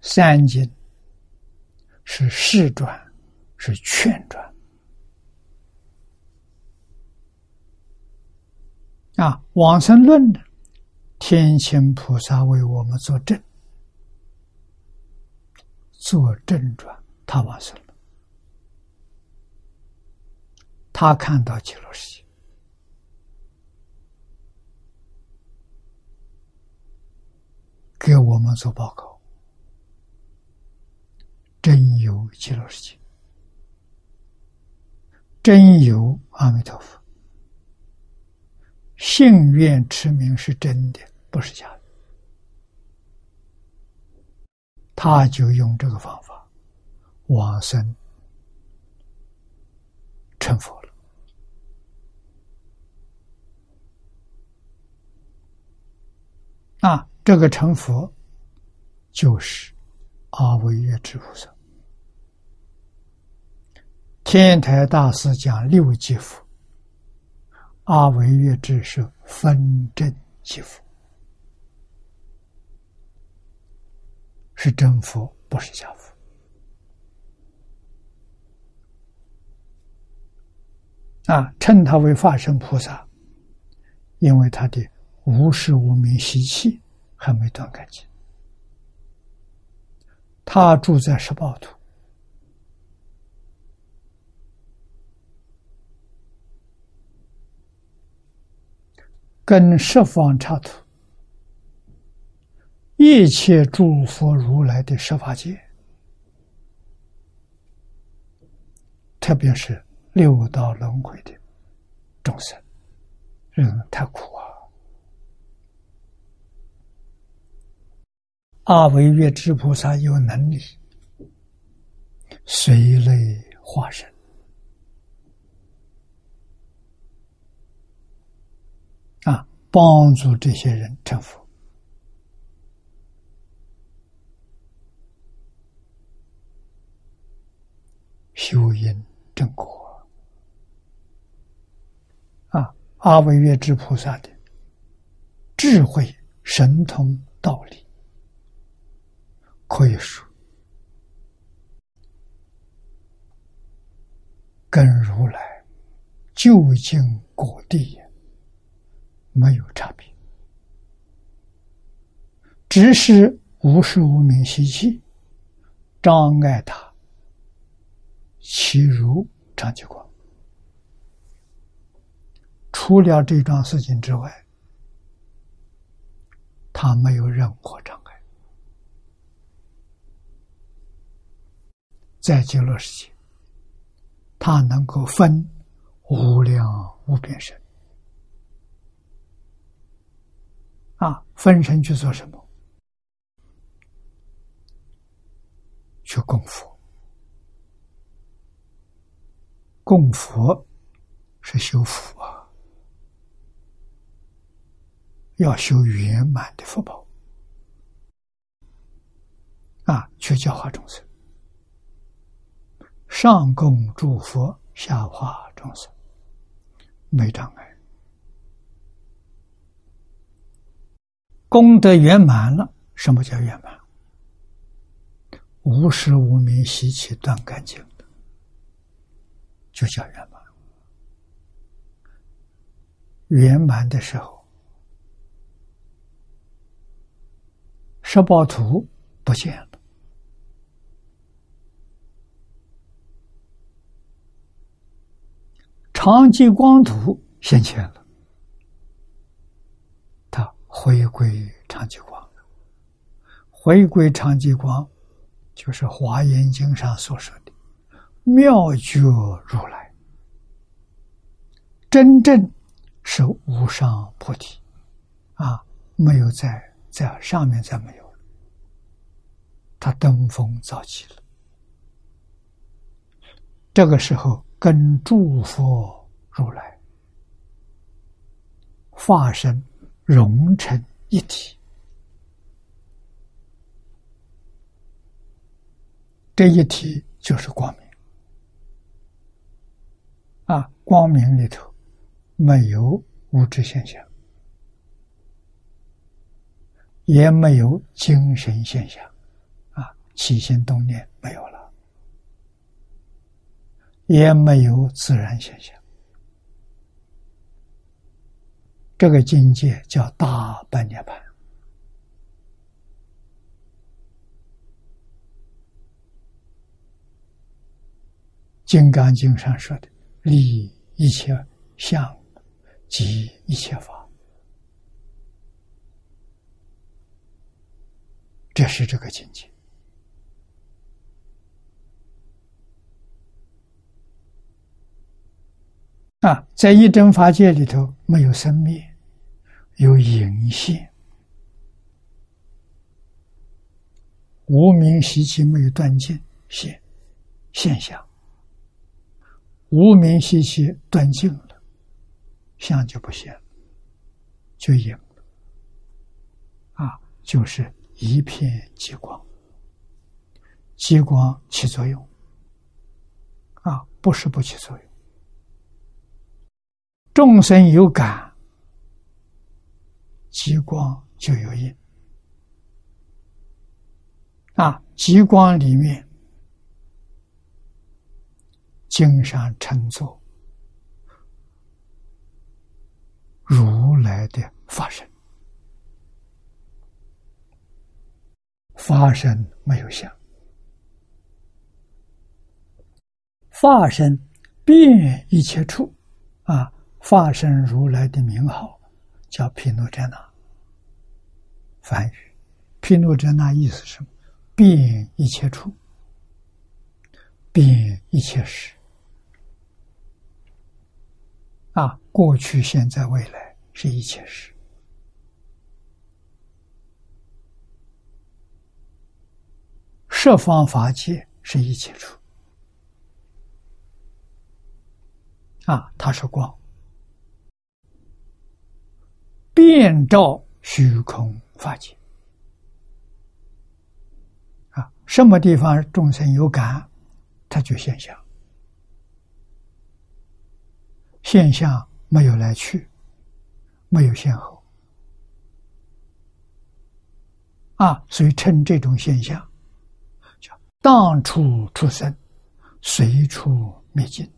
三经是世转，是劝转。啊，往生论的天亲菩萨为我们作证，做正转，他往生了，他看到极乐世界。给我们做报告，真有极乐世界，真有阿弥陀佛，信愿持名是真的，不是假的。他就用这个方法往生成佛了。啊！这个成佛，就是阿惟越之菩萨。天台大师讲六即佛，阿惟越之是分真即佛，是真佛，不是假佛。啊，称他为化身菩萨，因为他的无始无明习气。还没断干净。他住在十八土，跟十方刹土，一切诸佛如来的十法界，特别是六道轮回的众生，人太苦啊。阿惟越之菩萨有能力随类化身啊，帮助这些人成佛，修因正果啊！阿惟越之菩萨的智慧、神通、道理。可以说，跟如来究竟果地没有差别，只是无时无明习气障碍他其如长吉光除了这桩事情之外，他没有任何障碍。在极乐世界，他能够分无量无边身。啊，分身去做什么？去供佛。供佛是修福啊，要修圆满的福报啊，去教化众生。上供诸佛，下化众生，没障碍。功德圆满了，什么叫圆满？无时无明习气断干净，就叫圆满。圆满的时候，十八图不见了。长吉光图现前了，他回归长吉光，回归长吉光，就是《华严经》上所说的妙觉如来，真正是无上菩提啊！没有在在上面再没有了，他登峰造极了，这个时候跟诸佛。如来化身融成一体，这一体就是光明啊！光明里头没有物质现象，也没有精神现象啊，起心动念没有了，也没有自然现象。这个境界叫大般涅盘，《金刚经》上说的“立一切相，即一切法”，这是这个境界。啊，在一真法界里头，没有生灭，有隐现，无名习气没有断尽现现象，无名习气断尽了，相就不现了，就隐了。啊，就是一片极光，极光起作用，啊，不是不起作用。众生有感，极光就有应。啊，极光里面，经常称作如来的法身，法身没有相，法身遍一切处，化身如来的名号叫毗卢遮那。梵语，毗卢遮那意思是什么？遍一切处，遍一切时。啊，过去、现在、未来是一切时。设方法界是一切处。啊，它是光。遍照虚空法界啊，什么地方众生有感，它就现象。现象没有来去，没有先后啊，所以称这种现象叫当处出生，随处灭尽。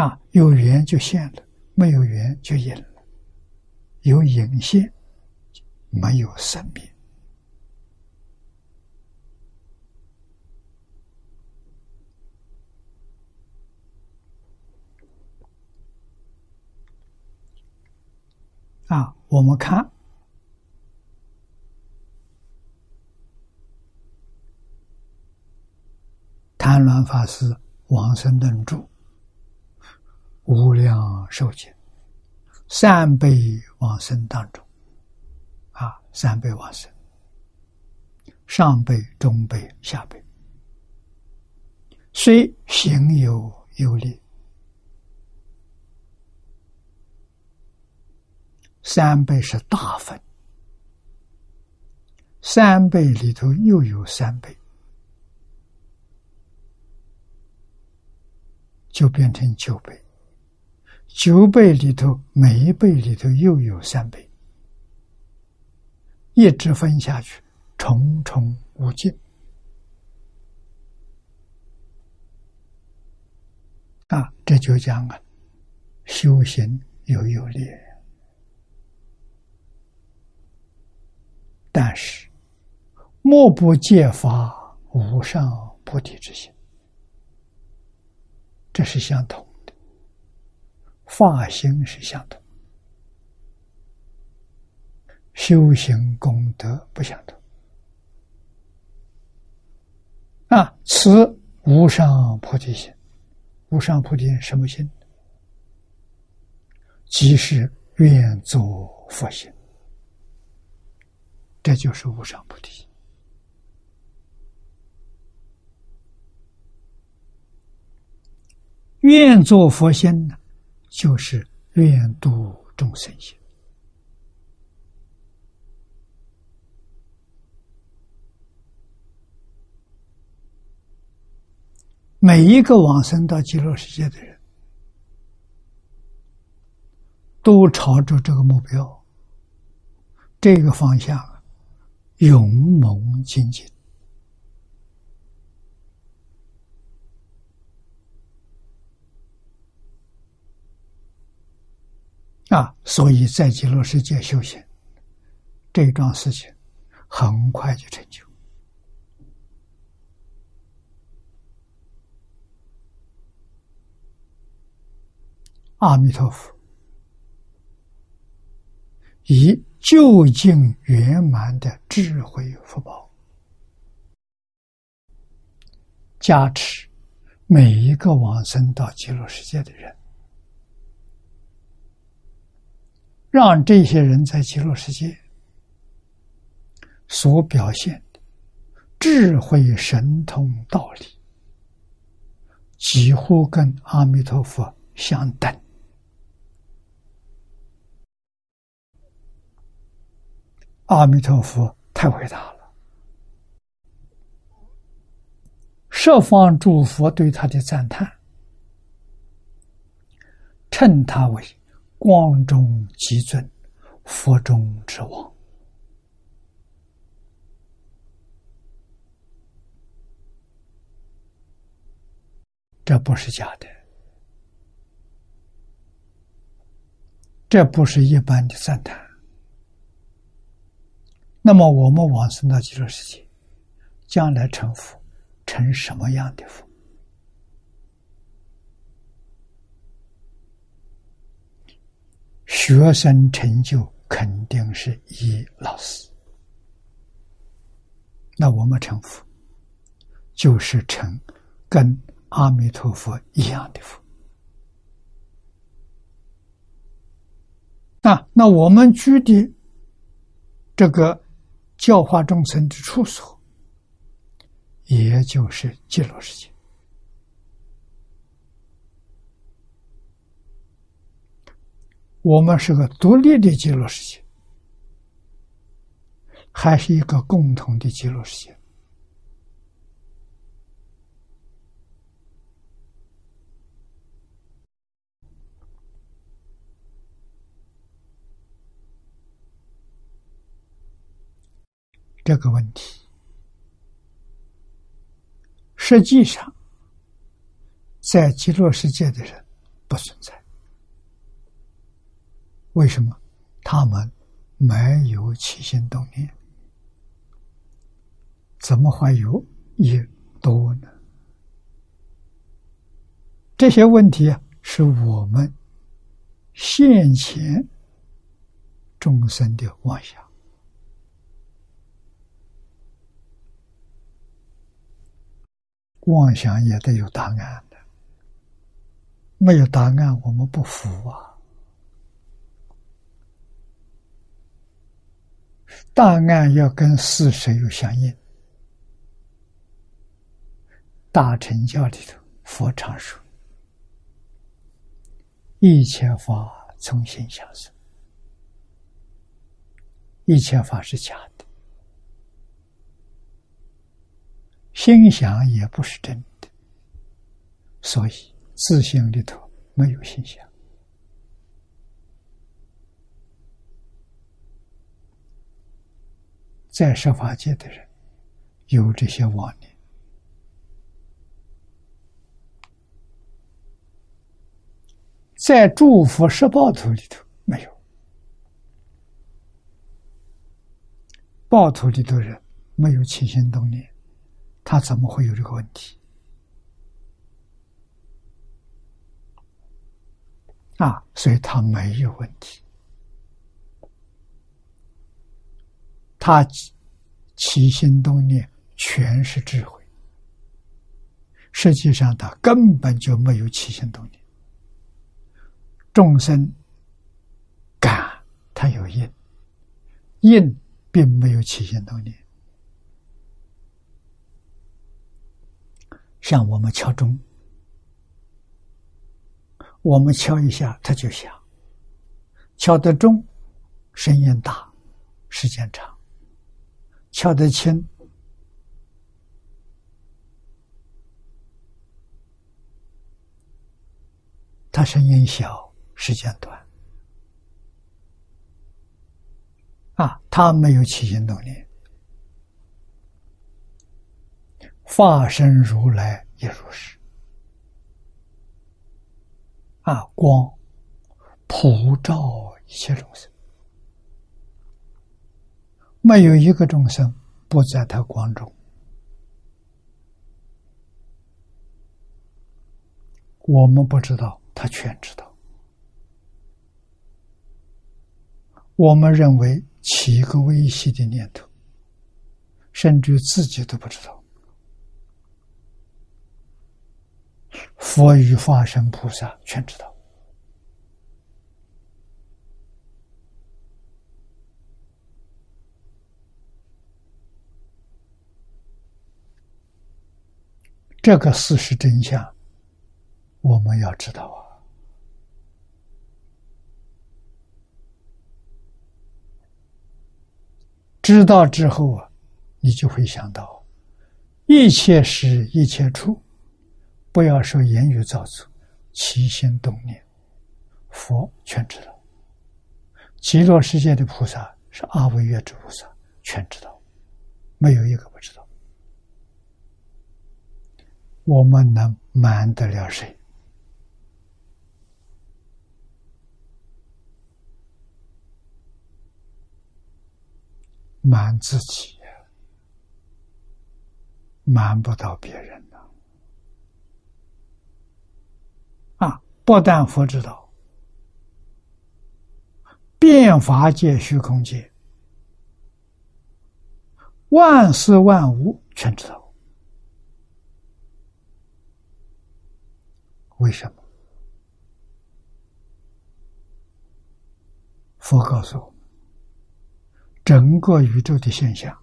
啊，有缘就现了，没有缘就隐了。有隐现，没有生命。啊，我们看。贪婪法师王生顿住。无量寿经三辈往生当中，啊，三辈往生，上辈、中辈、下辈，虽行有优劣。三倍是大分，三倍里头又有三倍，就变成九倍。九倍里头每一倍里头又有三倍，一直分下去，重重无尽。啊，这就讲啊，修行有有劣。但是，莫不借发无上菩提之心，这是相同，发心是相同，修行功德不相同。啊，此无上菩提心，无上菩提心什么心？即是愿做佛心。这就是无上菩提心。愿做佛心呢，就是愿度众生心。每一个往生到极乐世界的人，都朝着这个目标、这个方向。勇猛精进啊！所以在极乐世界修行，这桩事情很快就成就。阿弥陀佛，以。究竟圆满的智慧福报，加持每一个往生到极乐世界的人，让这些人在极乐世界所表现的智慧神通道理，几乎跟阿弥陀佛相等。阿弥陀佛太伟大了，十方诸佛对他的赞叹，称他为光中极尊，佛中之王。这不是假的，这不是一般的赞叹。那么，我们往生到极乐世界，将来成佛，成什么样的佛？学生成就肯定是一老师。那我们成佛，就是成跟阿弥陀佛一样的佛。啊，那我们居的这个。教化众生的处所，也就是极乐世界。我们是个独立的极乐世界，还是一个共同的极乐世界？这个问题，实际上在极乐世界的人不存在。为什么？他们没有起心动念，怎么会有业多呢？这些问题啊，是我们现前众生的妄想。妄想也得有答案的，没有答案，我们不服啊！大案要跟事实有相应。大乘教里头，佛常说：“一切法从心想生，一切法是假的。”心想也不是真的，所以自信里头没有心想。在设法界的人有这些妄念，在祝福十报图里头没有，报图里的人没有起心动念。他怎么会有这个问题？啊，所以他没有问题。他起心动念全是智慧，实际上他根本就没有起心动念。众生感他有因，因并没有起心动念。像我们敲钟，我们敲一下，它就响；敲得重，声音大，时间长；敲得轻，他声音小，时间短。啊，他没有起心动念。化身如来也如是，啊，光普照一切众生，没有一个众生不在他光中。我们不知道，他全知道。我们认为起一个微细的念头，甚至自己都不知道。佛与化身菩萨全知道，这个事实真相，我们要知道啊！知道之后啊，你就会想到，一切时一切处。不要说言语造作，起心动念，佛全知道。极乐世界的菩萨是阿惟越之菩萨，全知道，没有一个不知道。我们能瞒得了谁？瞒自己，瞒不到别人。啊不但佛知道，变法界、虚空界、万事万物全知道。为什么？佛告诉我，整个宇宙的现象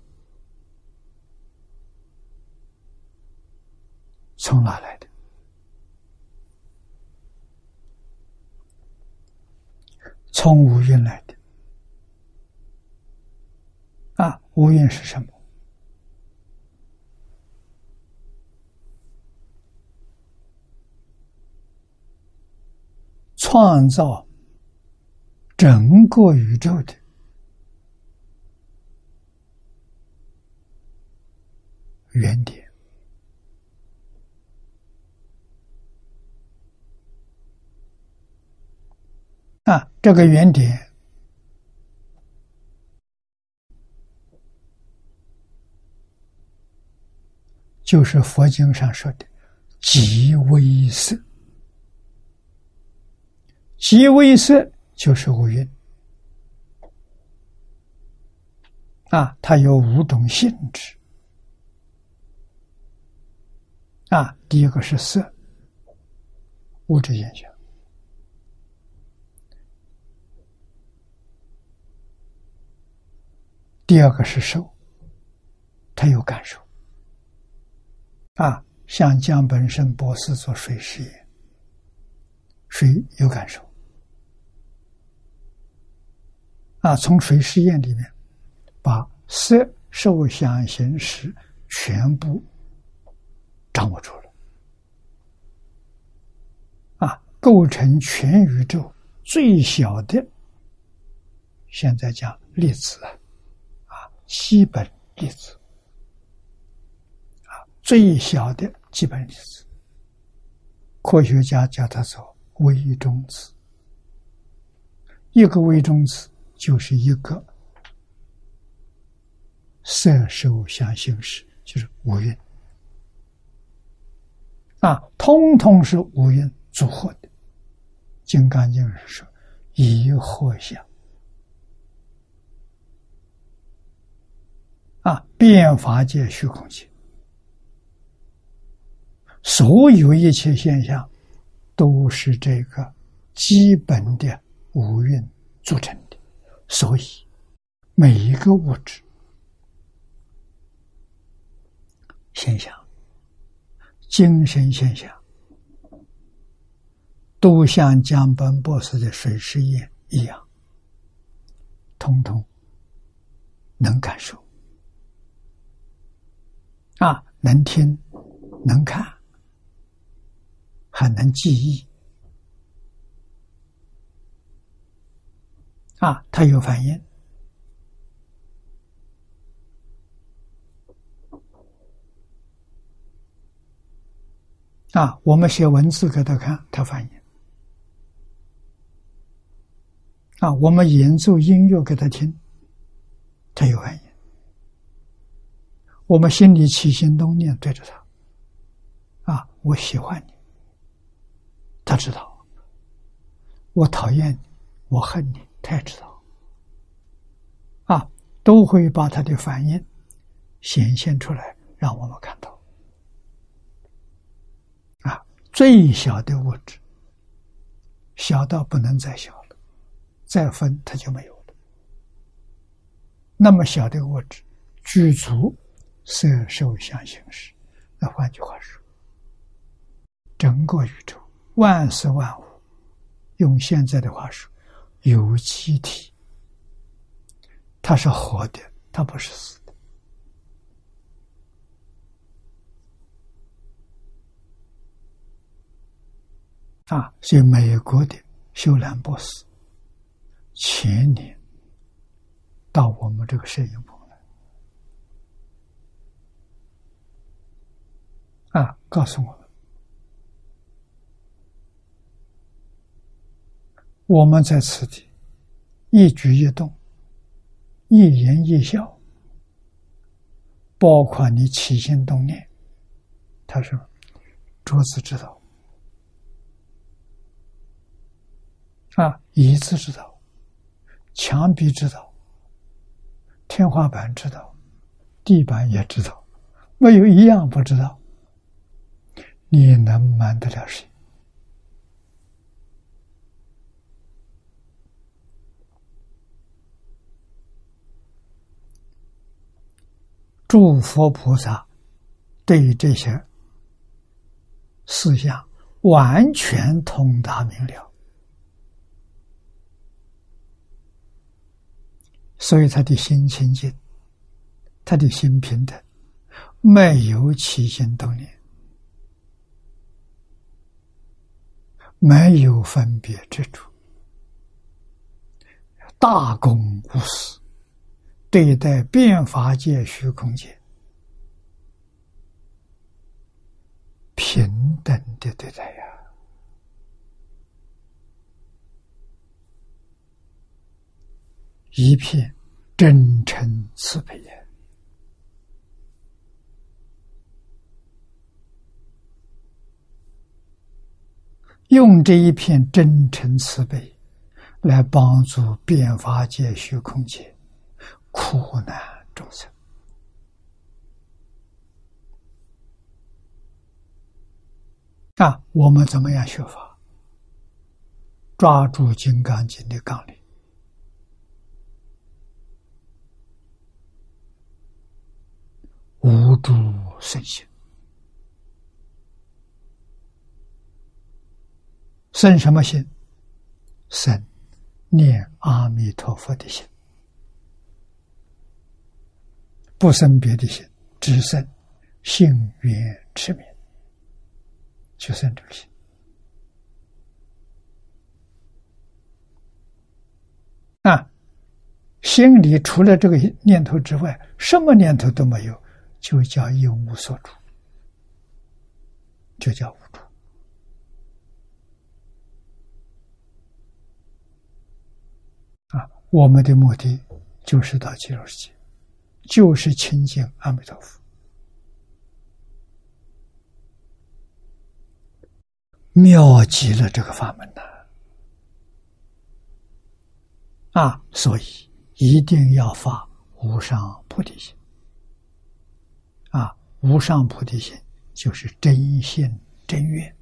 从哪来的？从无蕴来的啊，无蕴是什么？创造整个宇宙的原点。啊，这个原点就是佛经上说的“极微色”，极微色就是无蕴。啊，它有五种性质。啊，第一个是色，物质现象；第二个是受，它有感受。啊，像江本胜博士做水实验，水有感受。啊，从水实验里面把色、受、想、行、识全部。掌握住了，啊，构成全宇宙最小的，现在讲粒子啊，啊，基本粒子，啊，最小的基本粒子，科学家叫它做微中子，一个微中子就是一个色受想行识，就是五蕴。啊，通通是五蕴组合的。《金刚经》是说：“一合相。”啊，变法界、虚空界，所有一切现象都是这个基本的五蕴组成。所以，每一个物质现象。精神现象都像江本博士的水实验一样，通通能感受啊，能听，能看，还能记忆啊，他有反应。啊，我们写文字给他看，他反应；啊，我们演奏音乐给他听，他有反应；我们心里起心动念对着他，啊，我喜欢你，他知道；我讨厌你，我恨你，太知道。啊，都会把他的反应显现出来，让我们看到。啊最小的物质，小到不能再小了，再分它就没有了。那么小的物质，具足色受想行识。那换句话说，整个宇宙万事万物，用现在的话说，有机体，它是活的，它不是死的。啊，所以美国的修兰博士前年到我们这个摄影棚来，啊，告诉我们，我们在此地一举一动、一言一笑，包括你起心动念，他说，桌子知道。啊，椅子知道，墙壁知道，天花板知道，地板也知道，没有一样不知道。你能瞒得了谁？诸佛菩萨对于这些思想完全通达明了。所以他的心清净，他的心平等，没有起心动念，没有分别之处，大公无私，对待变法界、虚空界，平等的对待呀，一片。真诚慈悲也，用这一片真诚慈悲来帮助变法界、虚空界苦难众生。啊，我们怎么样学法？抓住《金刚经》的纲领，无住身心，生什么心？生念阿弥陀佛的心，不生别的心，只生信愿持名。就生这个心啊，心里除了这个念头之外，什么念头都没有，就叫一无所住，就叫无住啊。我们的目的就是到极乐世界，就是亲近阿弥陀佛。妙极了这个法门呐！啊，所以一定要发无上菩提心。啊，无上菩提心就是真心真愿。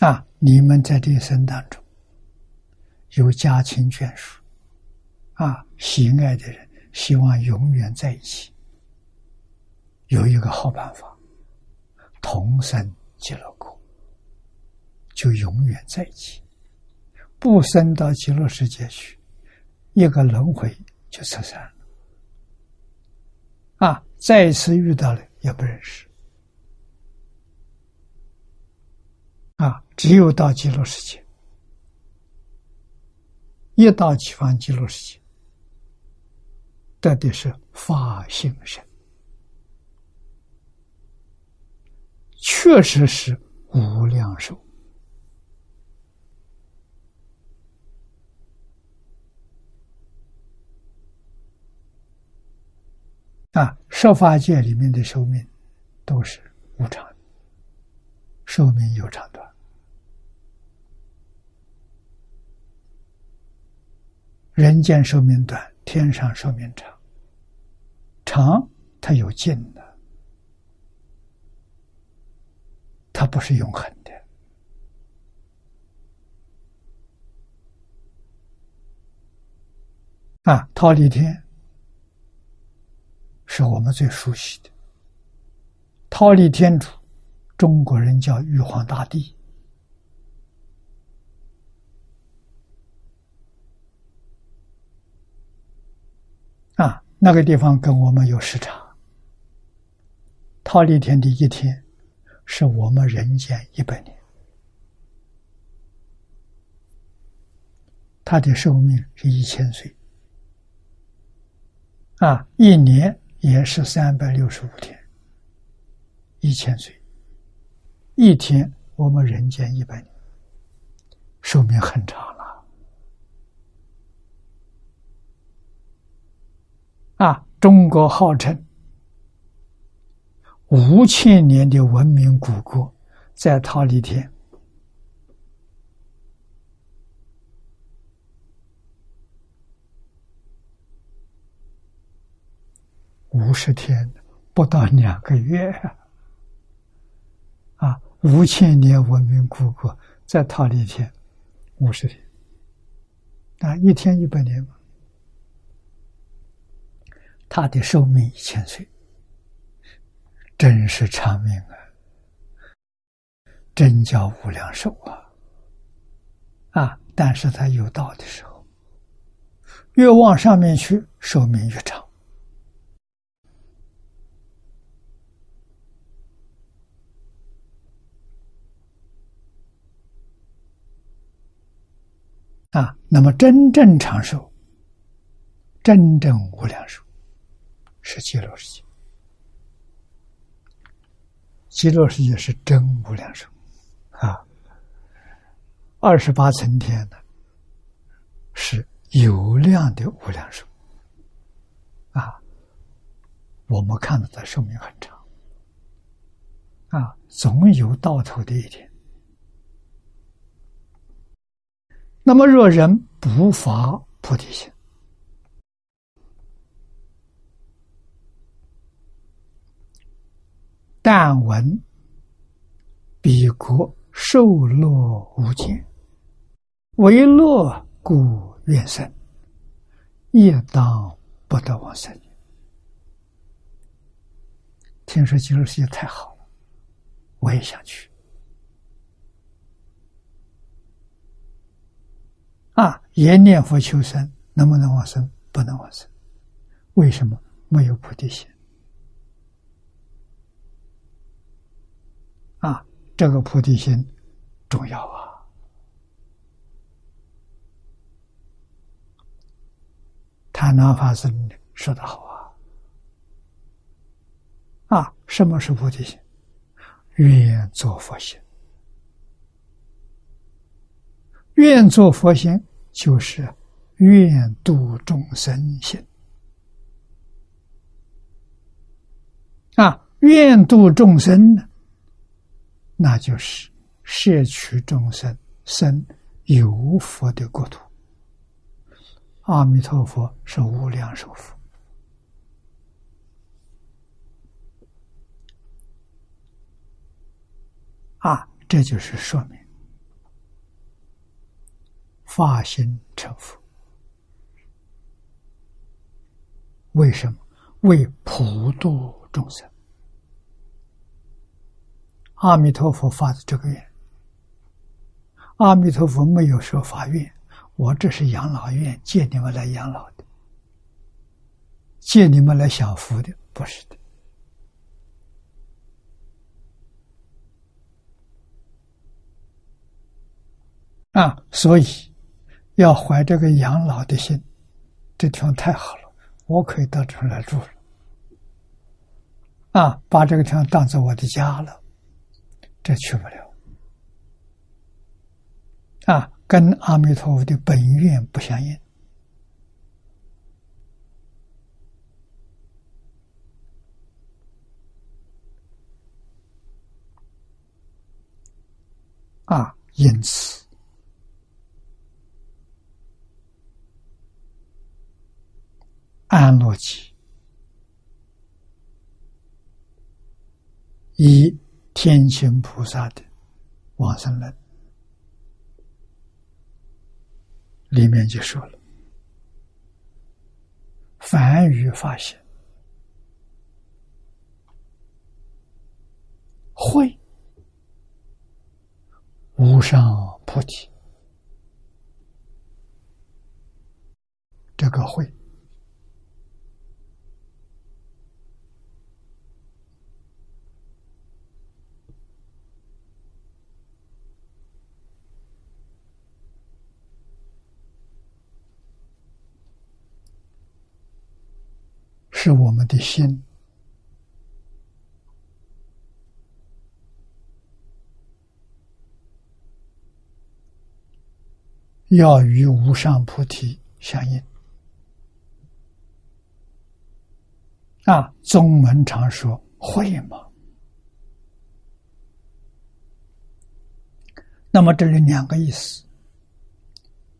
啊，你们在这一生当中有家亲眷属，啊，喜爱的人，希望永远在一起，有一个好办法。同生极乐国，就永远在一起；不生到极乐世界去，一个轮回就出散了。啊，再一次遇到了也不认识。啊，只有到极乐世界，一到西方极乐世界，得的是法性身。确实是无量寿啊！设法界里面的寿命都是无常，寿命有长短。人间寿命短，天上寿命长。长它有尽的。它不是永恒的啊！桃李天是我们最熟悉的桃李天主，中国人叫玉皇大帝啊。那个地方跟我们有时差，桃李天的一天。是我们人间一百年，他的寿命是一千岁，啊，一年也是三百六十五天，一千岁，一天我们人间一百年，寿命很长了，啊，中国号称。五千年的文明古国，在桃李天五十天不到两个月啊！五千年文明古国在桃李天五十天啊，一天一百年嘛，他的寿命一千岁。真是长命啊！真叫无量寿啊！啊！但是他有道的时候，越往上面去，寿命越长。啊！那么真正长寿、真正无量寿，是极乐世界。极乐世界是真无量寿，啊，二十八层天呢，是有量的无量寿，啊，我们看到它寿命很长，啊，总有到头的一天。那么若人不发菩提心。但闻彼国受乐无间，为乐故愿生，亦当不得往生。听说极乐世界太好了，我也想去。啊，也念佛求生，能不能往生？不能往生。为什么？没有菩提心。啊，这个菩提心重要啊！他南法师说的好啊！啊，什么是菩提心？愿做佛心，愿做佛心就是愿度众生心啊！愿度众生呢？那就是摄取众生生有佛的国土。阿弥陀佛是无量寿佛啊，这就是说明发心成佛。为什么？为普度众生。阿弥陀佛发的这个愿，阿弥陀佛没有说发愿，我这是养老院，借你们来养老的，借你们来享福的，不是的。啊，所以要怀这个养老的心，这地方太好了，我可以到这儿来住了。啊，把这个地方当做我的家了。这去不了啊，跟阿弥陀佛的本愿不相应啊，因此安乐集一。天行菩萨的往生论里面就说了：“凡于发现会无上菩提，这个会。”是我们的心要与无上菩提相应啊！宗门常说会吗？那么这里两个意思：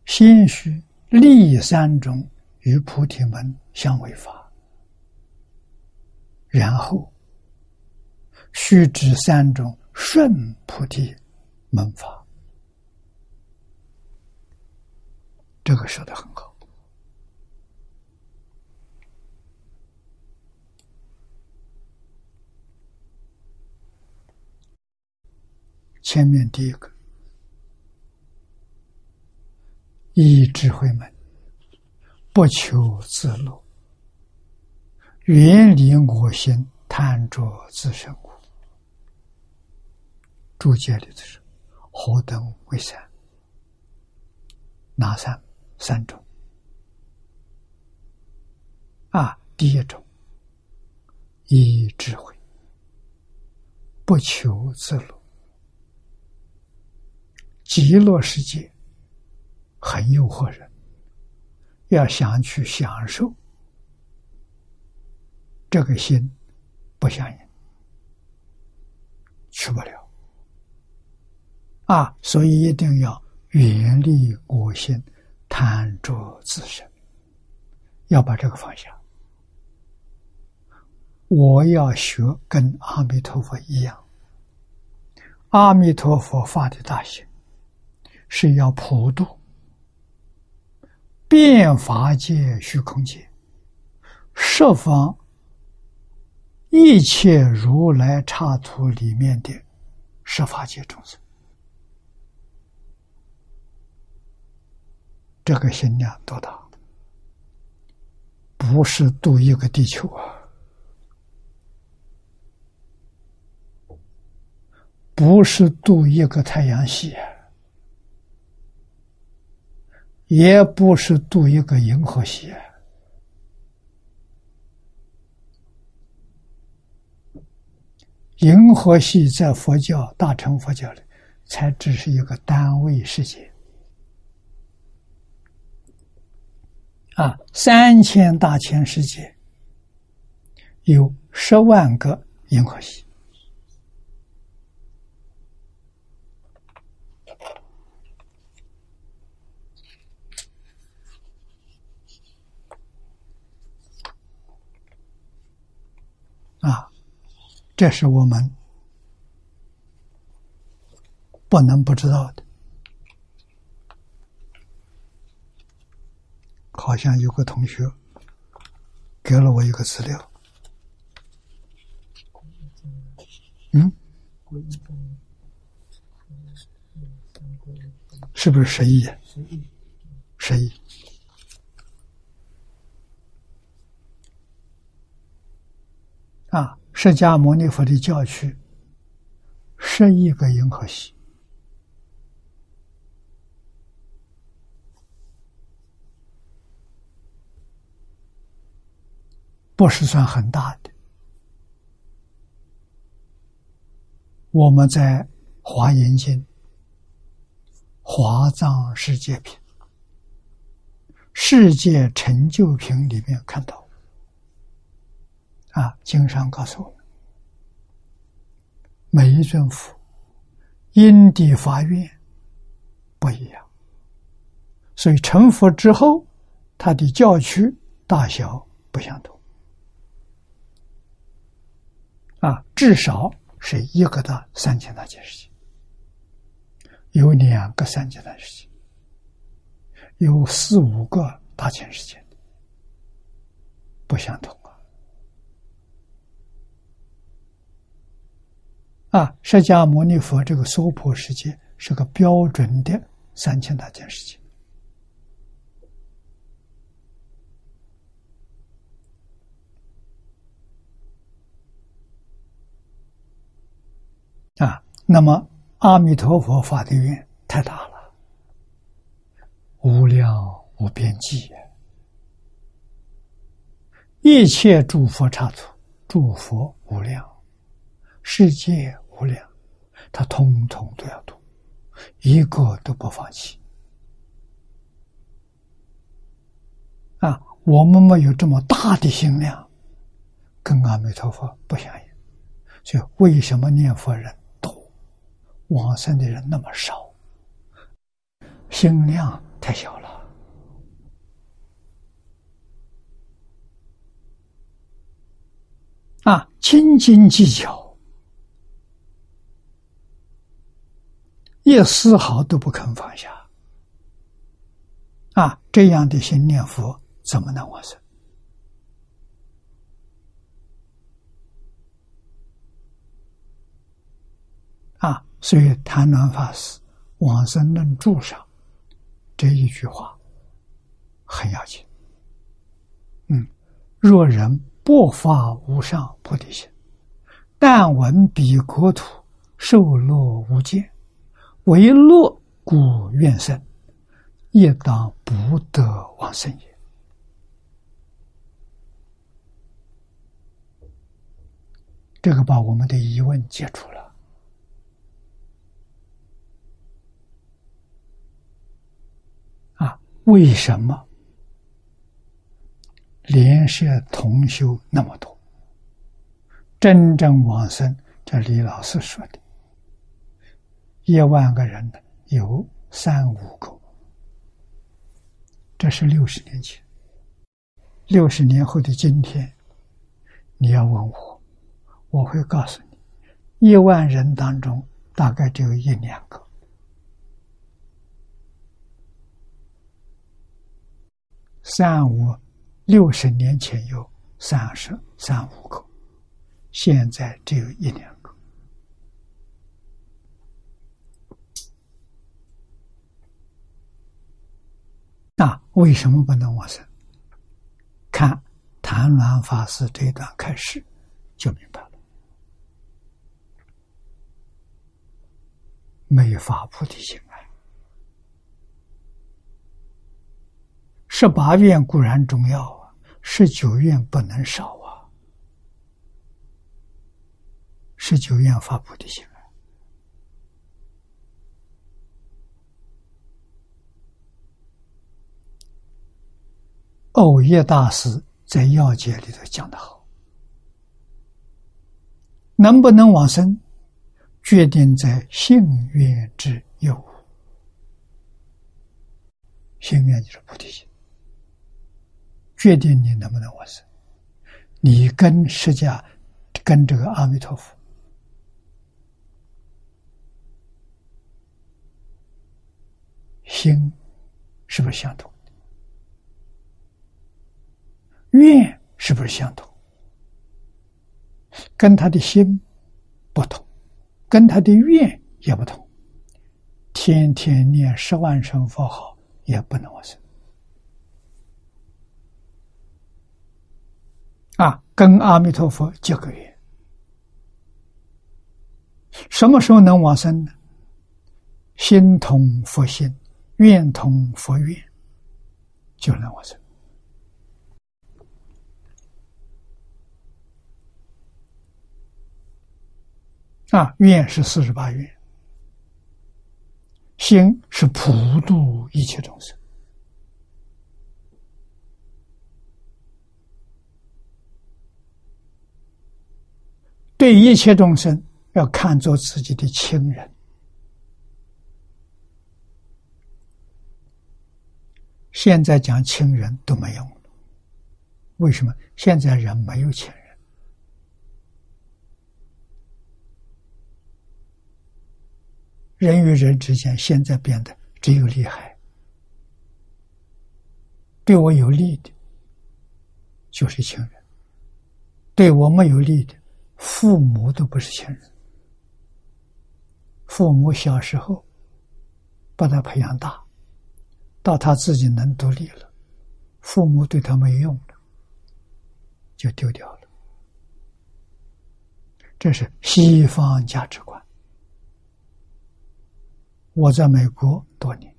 心须立三种与菩提门相违法。然后，须知三种顺菩提门法，这个说的很好。前面第一个，一智慧门，不求自乐。远离我心，贪着自身苦。注解里头是何等为善？哪三三种？啊，第一种，以智慧，不求自乐。极乐世界很诱惑人，要想去享受。这个心不相应，去不了啊！所以一定要远离我心，贪着自身，要把这个放下。我要学跟阿弥陀佛一样，阿弥陀佛发的大心是要普度遍法界、虚空界、十方一切如来刹土里面的十法界众生。这个心量多大？不是度一个地球啊！不是度一个太阳系，也不是度一个银河系。银河系在佛教大乘佛教里，才只是一个单位世界。啊，三千大千世界有十万个银河系。啊，这是我们不能不知道的。好像有个同学给了我一个资料，嗯，是不是十亿？十亿。啊，释迦牟尼佛的教区，十亿个银河系，不是算很大的。我们在《华严经》《华藏世界品》《世界成就品》里面看到。啊，经上告诉我们，每一尊佛因地发愿不一样，所以成佛之后，他的教区大小不相同。啊，至少是一个大三千大千世界，有两个三千大世界，有四五个大千世界，不相同。啊，释迦牟尼佛这个娑婆世界是个标准的三千大千世界。啊，那么阿弥陀佛发的愿太大了，无量无边际，一切诸佛刹土，诸佛无量。世界无量，他通通都要读，一个都不放弃。啊，我们没有这么大的心量，跟阿弥陀佛不相应。所以，为什么念佛人多，往生的人那么少？心量太小了。啊，斤斤计较。一丝毫都不肯放下，啊！这样的心念佛怎么能往生？啊！所以谭鸾法师《往生论注》上这一句话很要紧。嗯，若人不发无上菩提心，但闻彼国土受乐无间。为乐故愿生，亦当不得往生也。这个把我们的疑问解除了。啊，为什么连舍同修那么多？真正往生，这李老师说的。一万个人有三五个这是六十年前。六十年后的今天，你要问我，我会告诉你：一万人当中，大概只有一两个。三五六十年前有三十三五个，现在只有一两那为什么不能往生？看谭鸾法师这段开始，就明白了。没发菩提心啊！十八愿固然重要啊，十九愿不能少啊。十九愿发菩提心啊！欧耶大师在要解里头讲的好，能不能往生，决定在幸愿之有。幸愿就是菩提心，决定你能不能往生。你跟释迦，跟这个阿弥陀佛，心是不是相同？愿是不是相同？跟他的心不同，跟他的愿也不同。天天念十万声佛号也不能往生啊！跟阿弥陀佛结个缘，什么时候能往生呢？心同佛心，愿同佛愿，就能往生。啊，愿是四十八愿，心是普度一切众生，对一切众生要看作自己的亲人。现在讲亲人都没用了，为什么？现在人没有亲人。人与人之间，现在变得只有利害。对我有利的，就是亲人；对我没有利的，父母都不是亲人。父母小时候把他培养大，到他自己能独立了，父母对他没用了，就丢掉了。这是西方价值观。我在美国多年，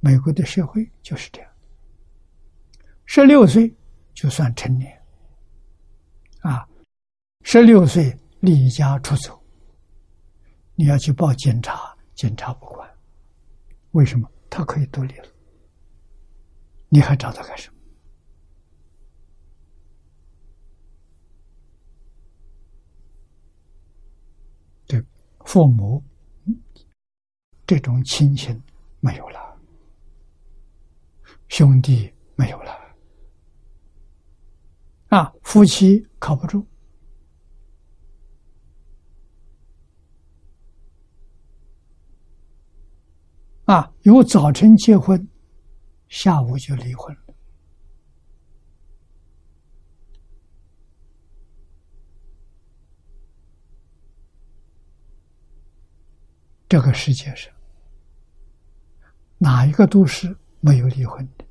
美国的社会就是这样。十六岁就算成年，啊，十六岁离家出走，你要去报警察，警察不管，为什么？他可以独立了，你还找他干什么？对，父母。这种亲情没有了，兄弟没有了，啊，夫妻靠不住，啊，有早晨结婚，下午就离婚，这个世界上。哪一个都是没有离婚的？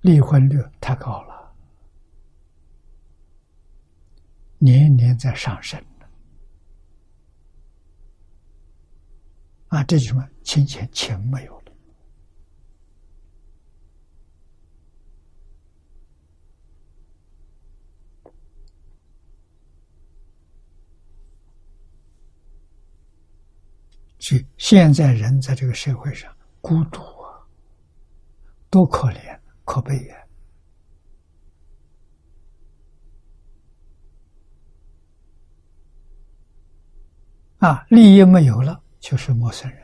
离婚率太高了，年年在上升啊，这就什么亲情情没有了，所以现在人在这个社会上孤独啊，多可怜，可悲呀！啊，利益没有了，就是陌生人。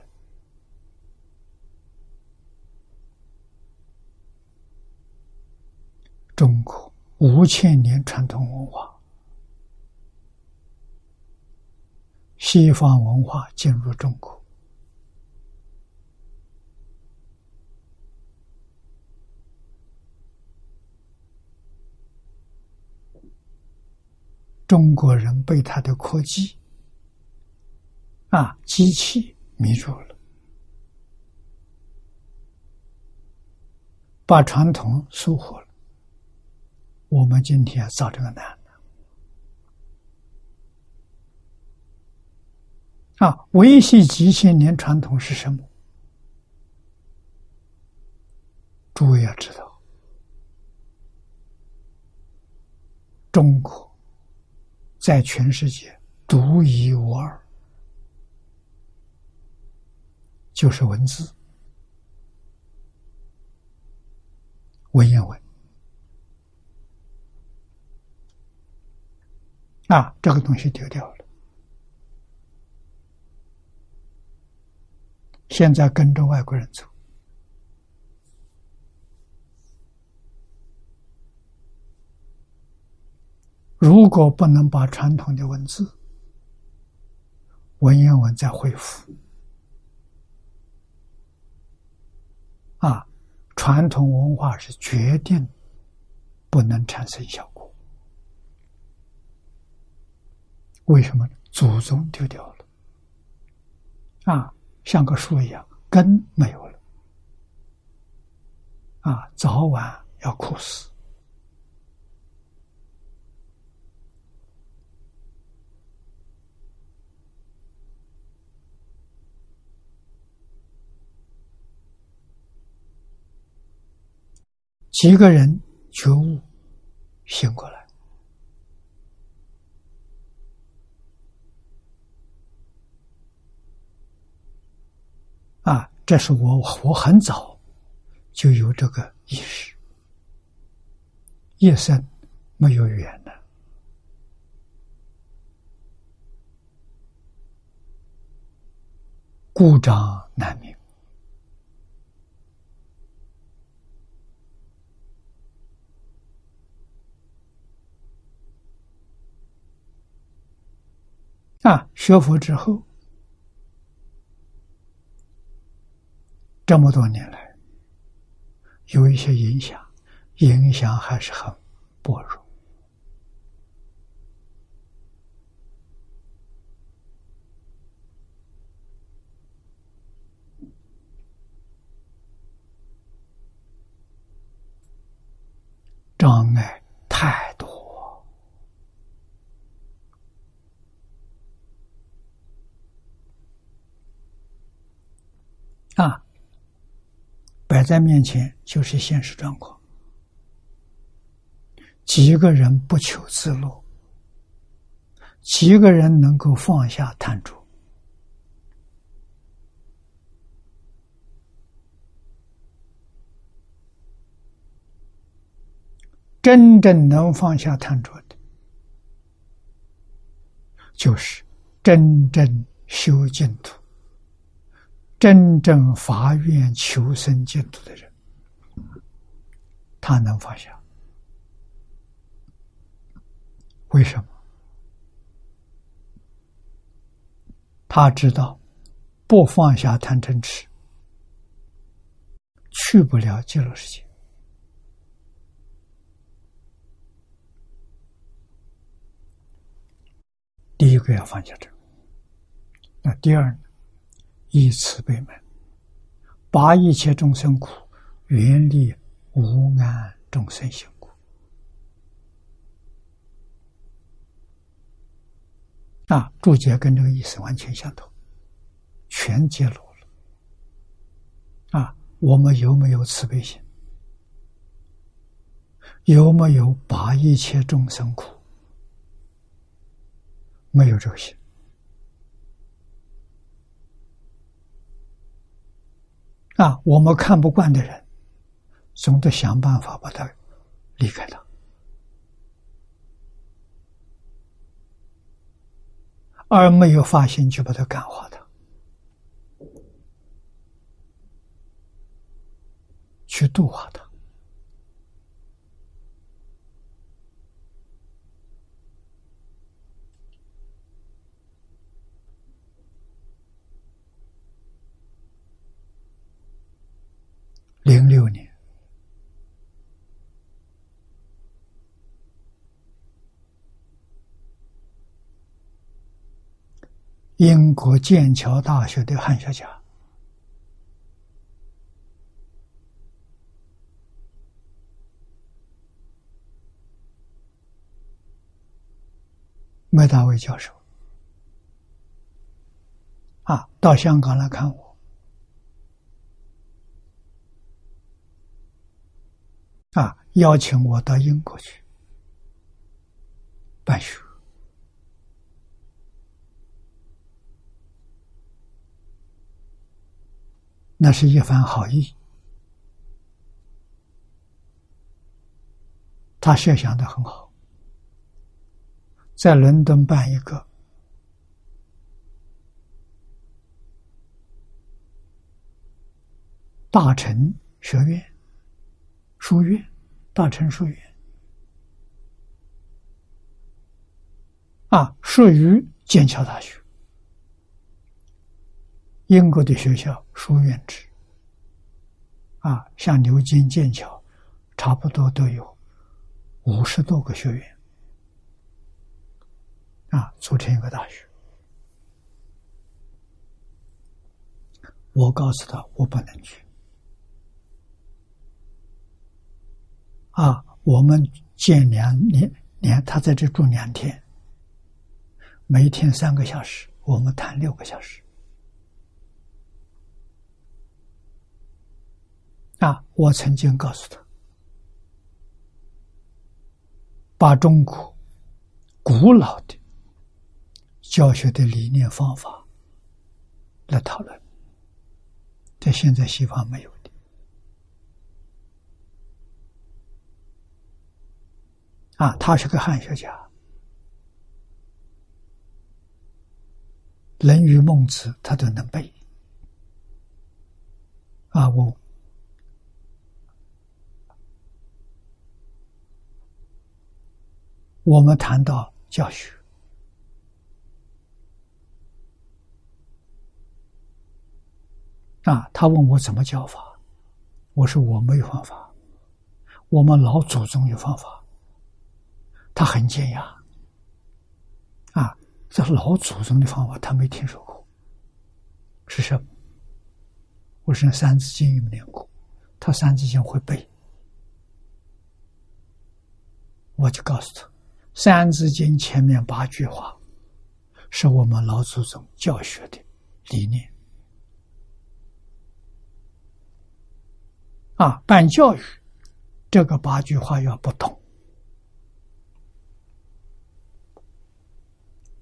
中国五千年传统文化，西方文化进入中国，中国人被他的科技啊机器迷住了，把传统疏忽了。我们今天要造这个难啊！维系几千年传统是什么？诸位要知道，中国在全世界独一无二，就是文字，文言文。啊，这个东西丢掉了。现在跟着外国人走，如果不能把传统的文字、文言文再恢复，啊，传统文化是决定不能产生效果。为什么祖宗丢掉了？啊，像个树一样，根没有了。啊，早晚要枯死。几个人觉悟，醒过来。啊，这是我我很早就有这个意识，一生没有缘的故障难明。啊！学佛之后。这么多年来，有一些影响，影响还是很薄弱。障碍太多啊！摆在面前就是现实状况。几个人不求自乐，几个人能够放下贪着，真正能放下贪着的，就是真正修净土。真正发愿求生净土的人，他能放下。为什么？他知道不放下贪嗔痴，去不了极乐世界。第一个要放下这，那第二呢？以慈悲门，拔一切众生苦，远离无安众生心苦。啊，注解跟这个意思完全相同，全揭露了。啊，我们有没有慈悲心？有没有拔一切众生苦？没有这个心。啊，我们看不惯的人，总得想办法把他离开他，而没有发心去把它感化他，去度化他。英国剑桥大学的汉学家，麦大卫教授，啊，到香港来看我，啊，邀请我到英国去办学。那是一番好意，他设想的很好，在伦敦办一个大臣学院、书院、大臣书院，啊，属于剑桥大学。英国的学校书院制，啊，像牛津、剑桥，差不多都有五十多个学院，啊，组成一个大学。我告诉他，我不能去。啊，我们见两年两，他在这住两天，每天三个小时，我们谈六个小时。啊！我曾经告诉他，把中国古老的教学的理念方法来讨论，在现在西方没有的。啊，他是个汉学家，《论语》《孟子》他都能背。啊，我。我们谈到教学啊，他问我怎么教法，我说我没有方法，我们老祖宗有方法。他很惊讶，啊，这老祖宗的方法他没听说过，是什么？我说《三字经》有没念过？他《三字经》会背，我就告诉他。《三字经》前面八句话，是我们老祖宗教学的理念。啊，办教育，这个八句话要不懂，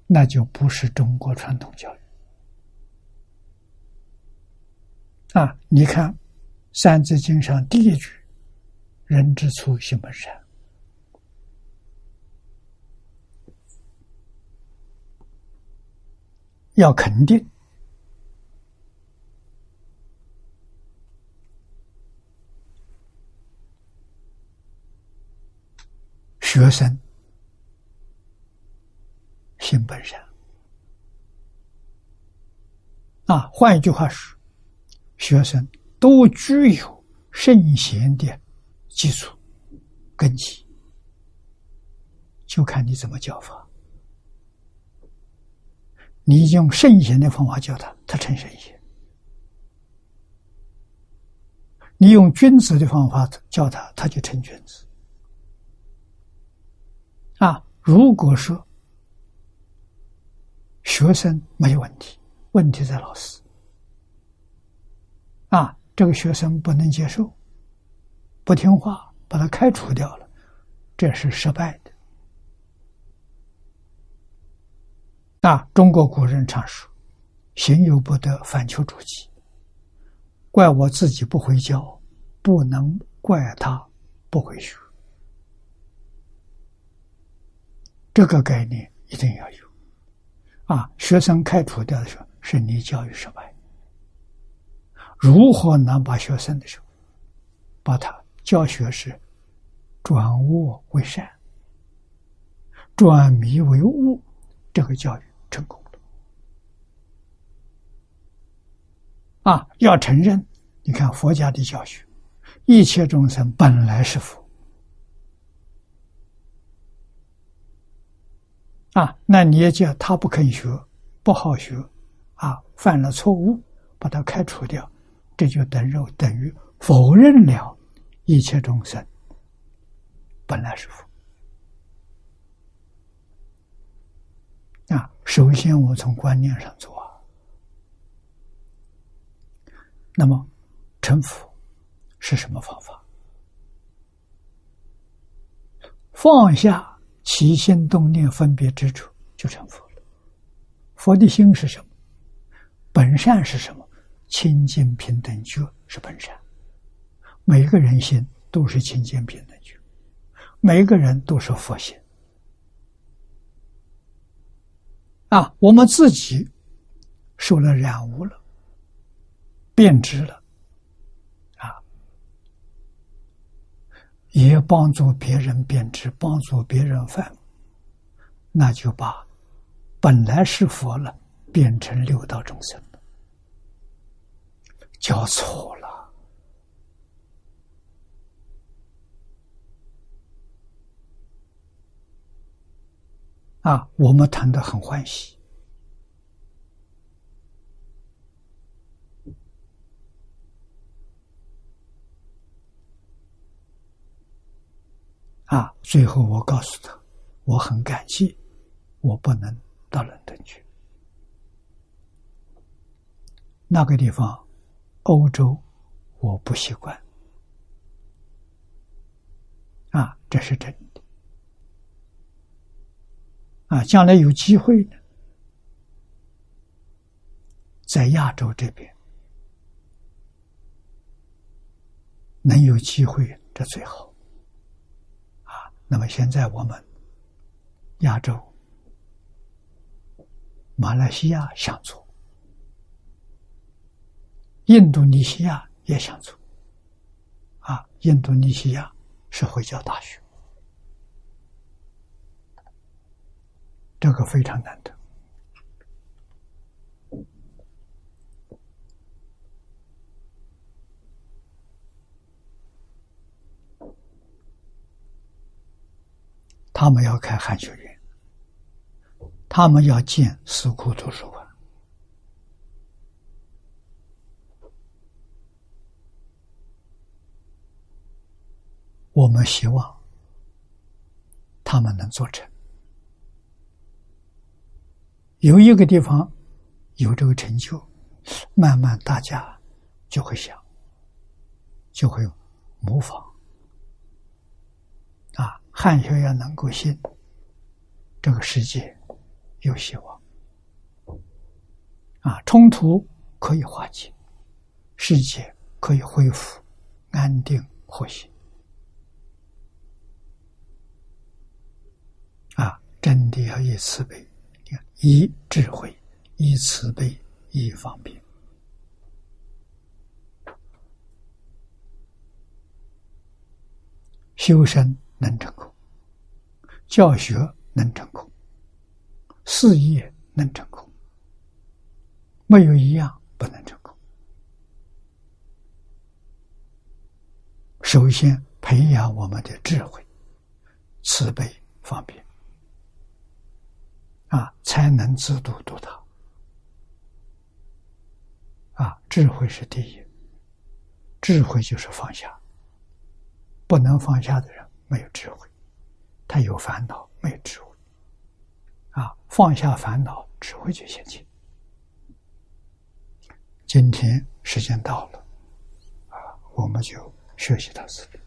那就不是中国传统教育。啊，你看《三字经》上第一句：“人之初，性本善。”要肯定学生性本善啊，换一句话说，学生都具有圣贤的基础根基，就看你怎么教法。你用圣贤的方法教他，他成圣贤；你用君子的方法教他，他就成君子。啊，如果说学生没有问题，问题在老师。啊，这个学生不能接受，不听话，把他开除掉了，这是失败的。啊，中国古人常说：“行有不得，反求诸己。”怪我自己不会教，不能怪他不会学。这个概念一定要有。啊，学生开除掉的时候，是你教育失败。如何能把学生的时候，把他教学是转恶为善，转迷为悟，这个教育。成功了啊！要承认，你看佛家的教学，一切众生本来是佛啊。那你也叫他不肯学，不好学，啊，犯了错误，把他开除掉，这就等于等于否认了一切众生本来是佛。啊，首先我从观念上做啊，那么成佛是什么方法？放下起心动念分别之处，就成佛了。佛的心是什么？本善是什么？清净平等觉是本善。每个人心都是清净平等觉，每个人都是佛心。啊，我们自己受了染污了，变质了，啊，也帮助别人变质，帮助别人犯，那就把本来是佛了。变成六道众生了，教错了啊！我们谈的很欢喜啊！最后我告诉他，我很感激，我不能到伦敦去。那个地方，欧洲，我不习惯。啊，这是真的。啊，将来有机会呢，在亚洲这边能有机会，这最好。啊，那么现在我们亚洲、马来西亚想做。印度尼西亚也想做，啊，印度尼西亚是回教大学，这个非常难得。他们要开汉学院，他们要建四库图书馆。我们希望他们能做成。有一个地方有这个成就，慢慢大家就会想，就会模仿。啊，汉学要能够信，这个世界有希望。啊，冲突可以化解，世界可以恢复安定和谐啊。真的要以慈悲，以智慧，以慈悲，以方便。修身能成功，教学能成功，事业能成功，没有一样不能成功。首先培养我们的智慧、慈悲、方便。啊，才能自度度他。啊，智慧是第一，智慧就是放下。不能放下的人没有智慧，他有烦恼没有智慧。啊，放下烦恼，智慧就现前。今天时间到了，啊，我们就学习到这里。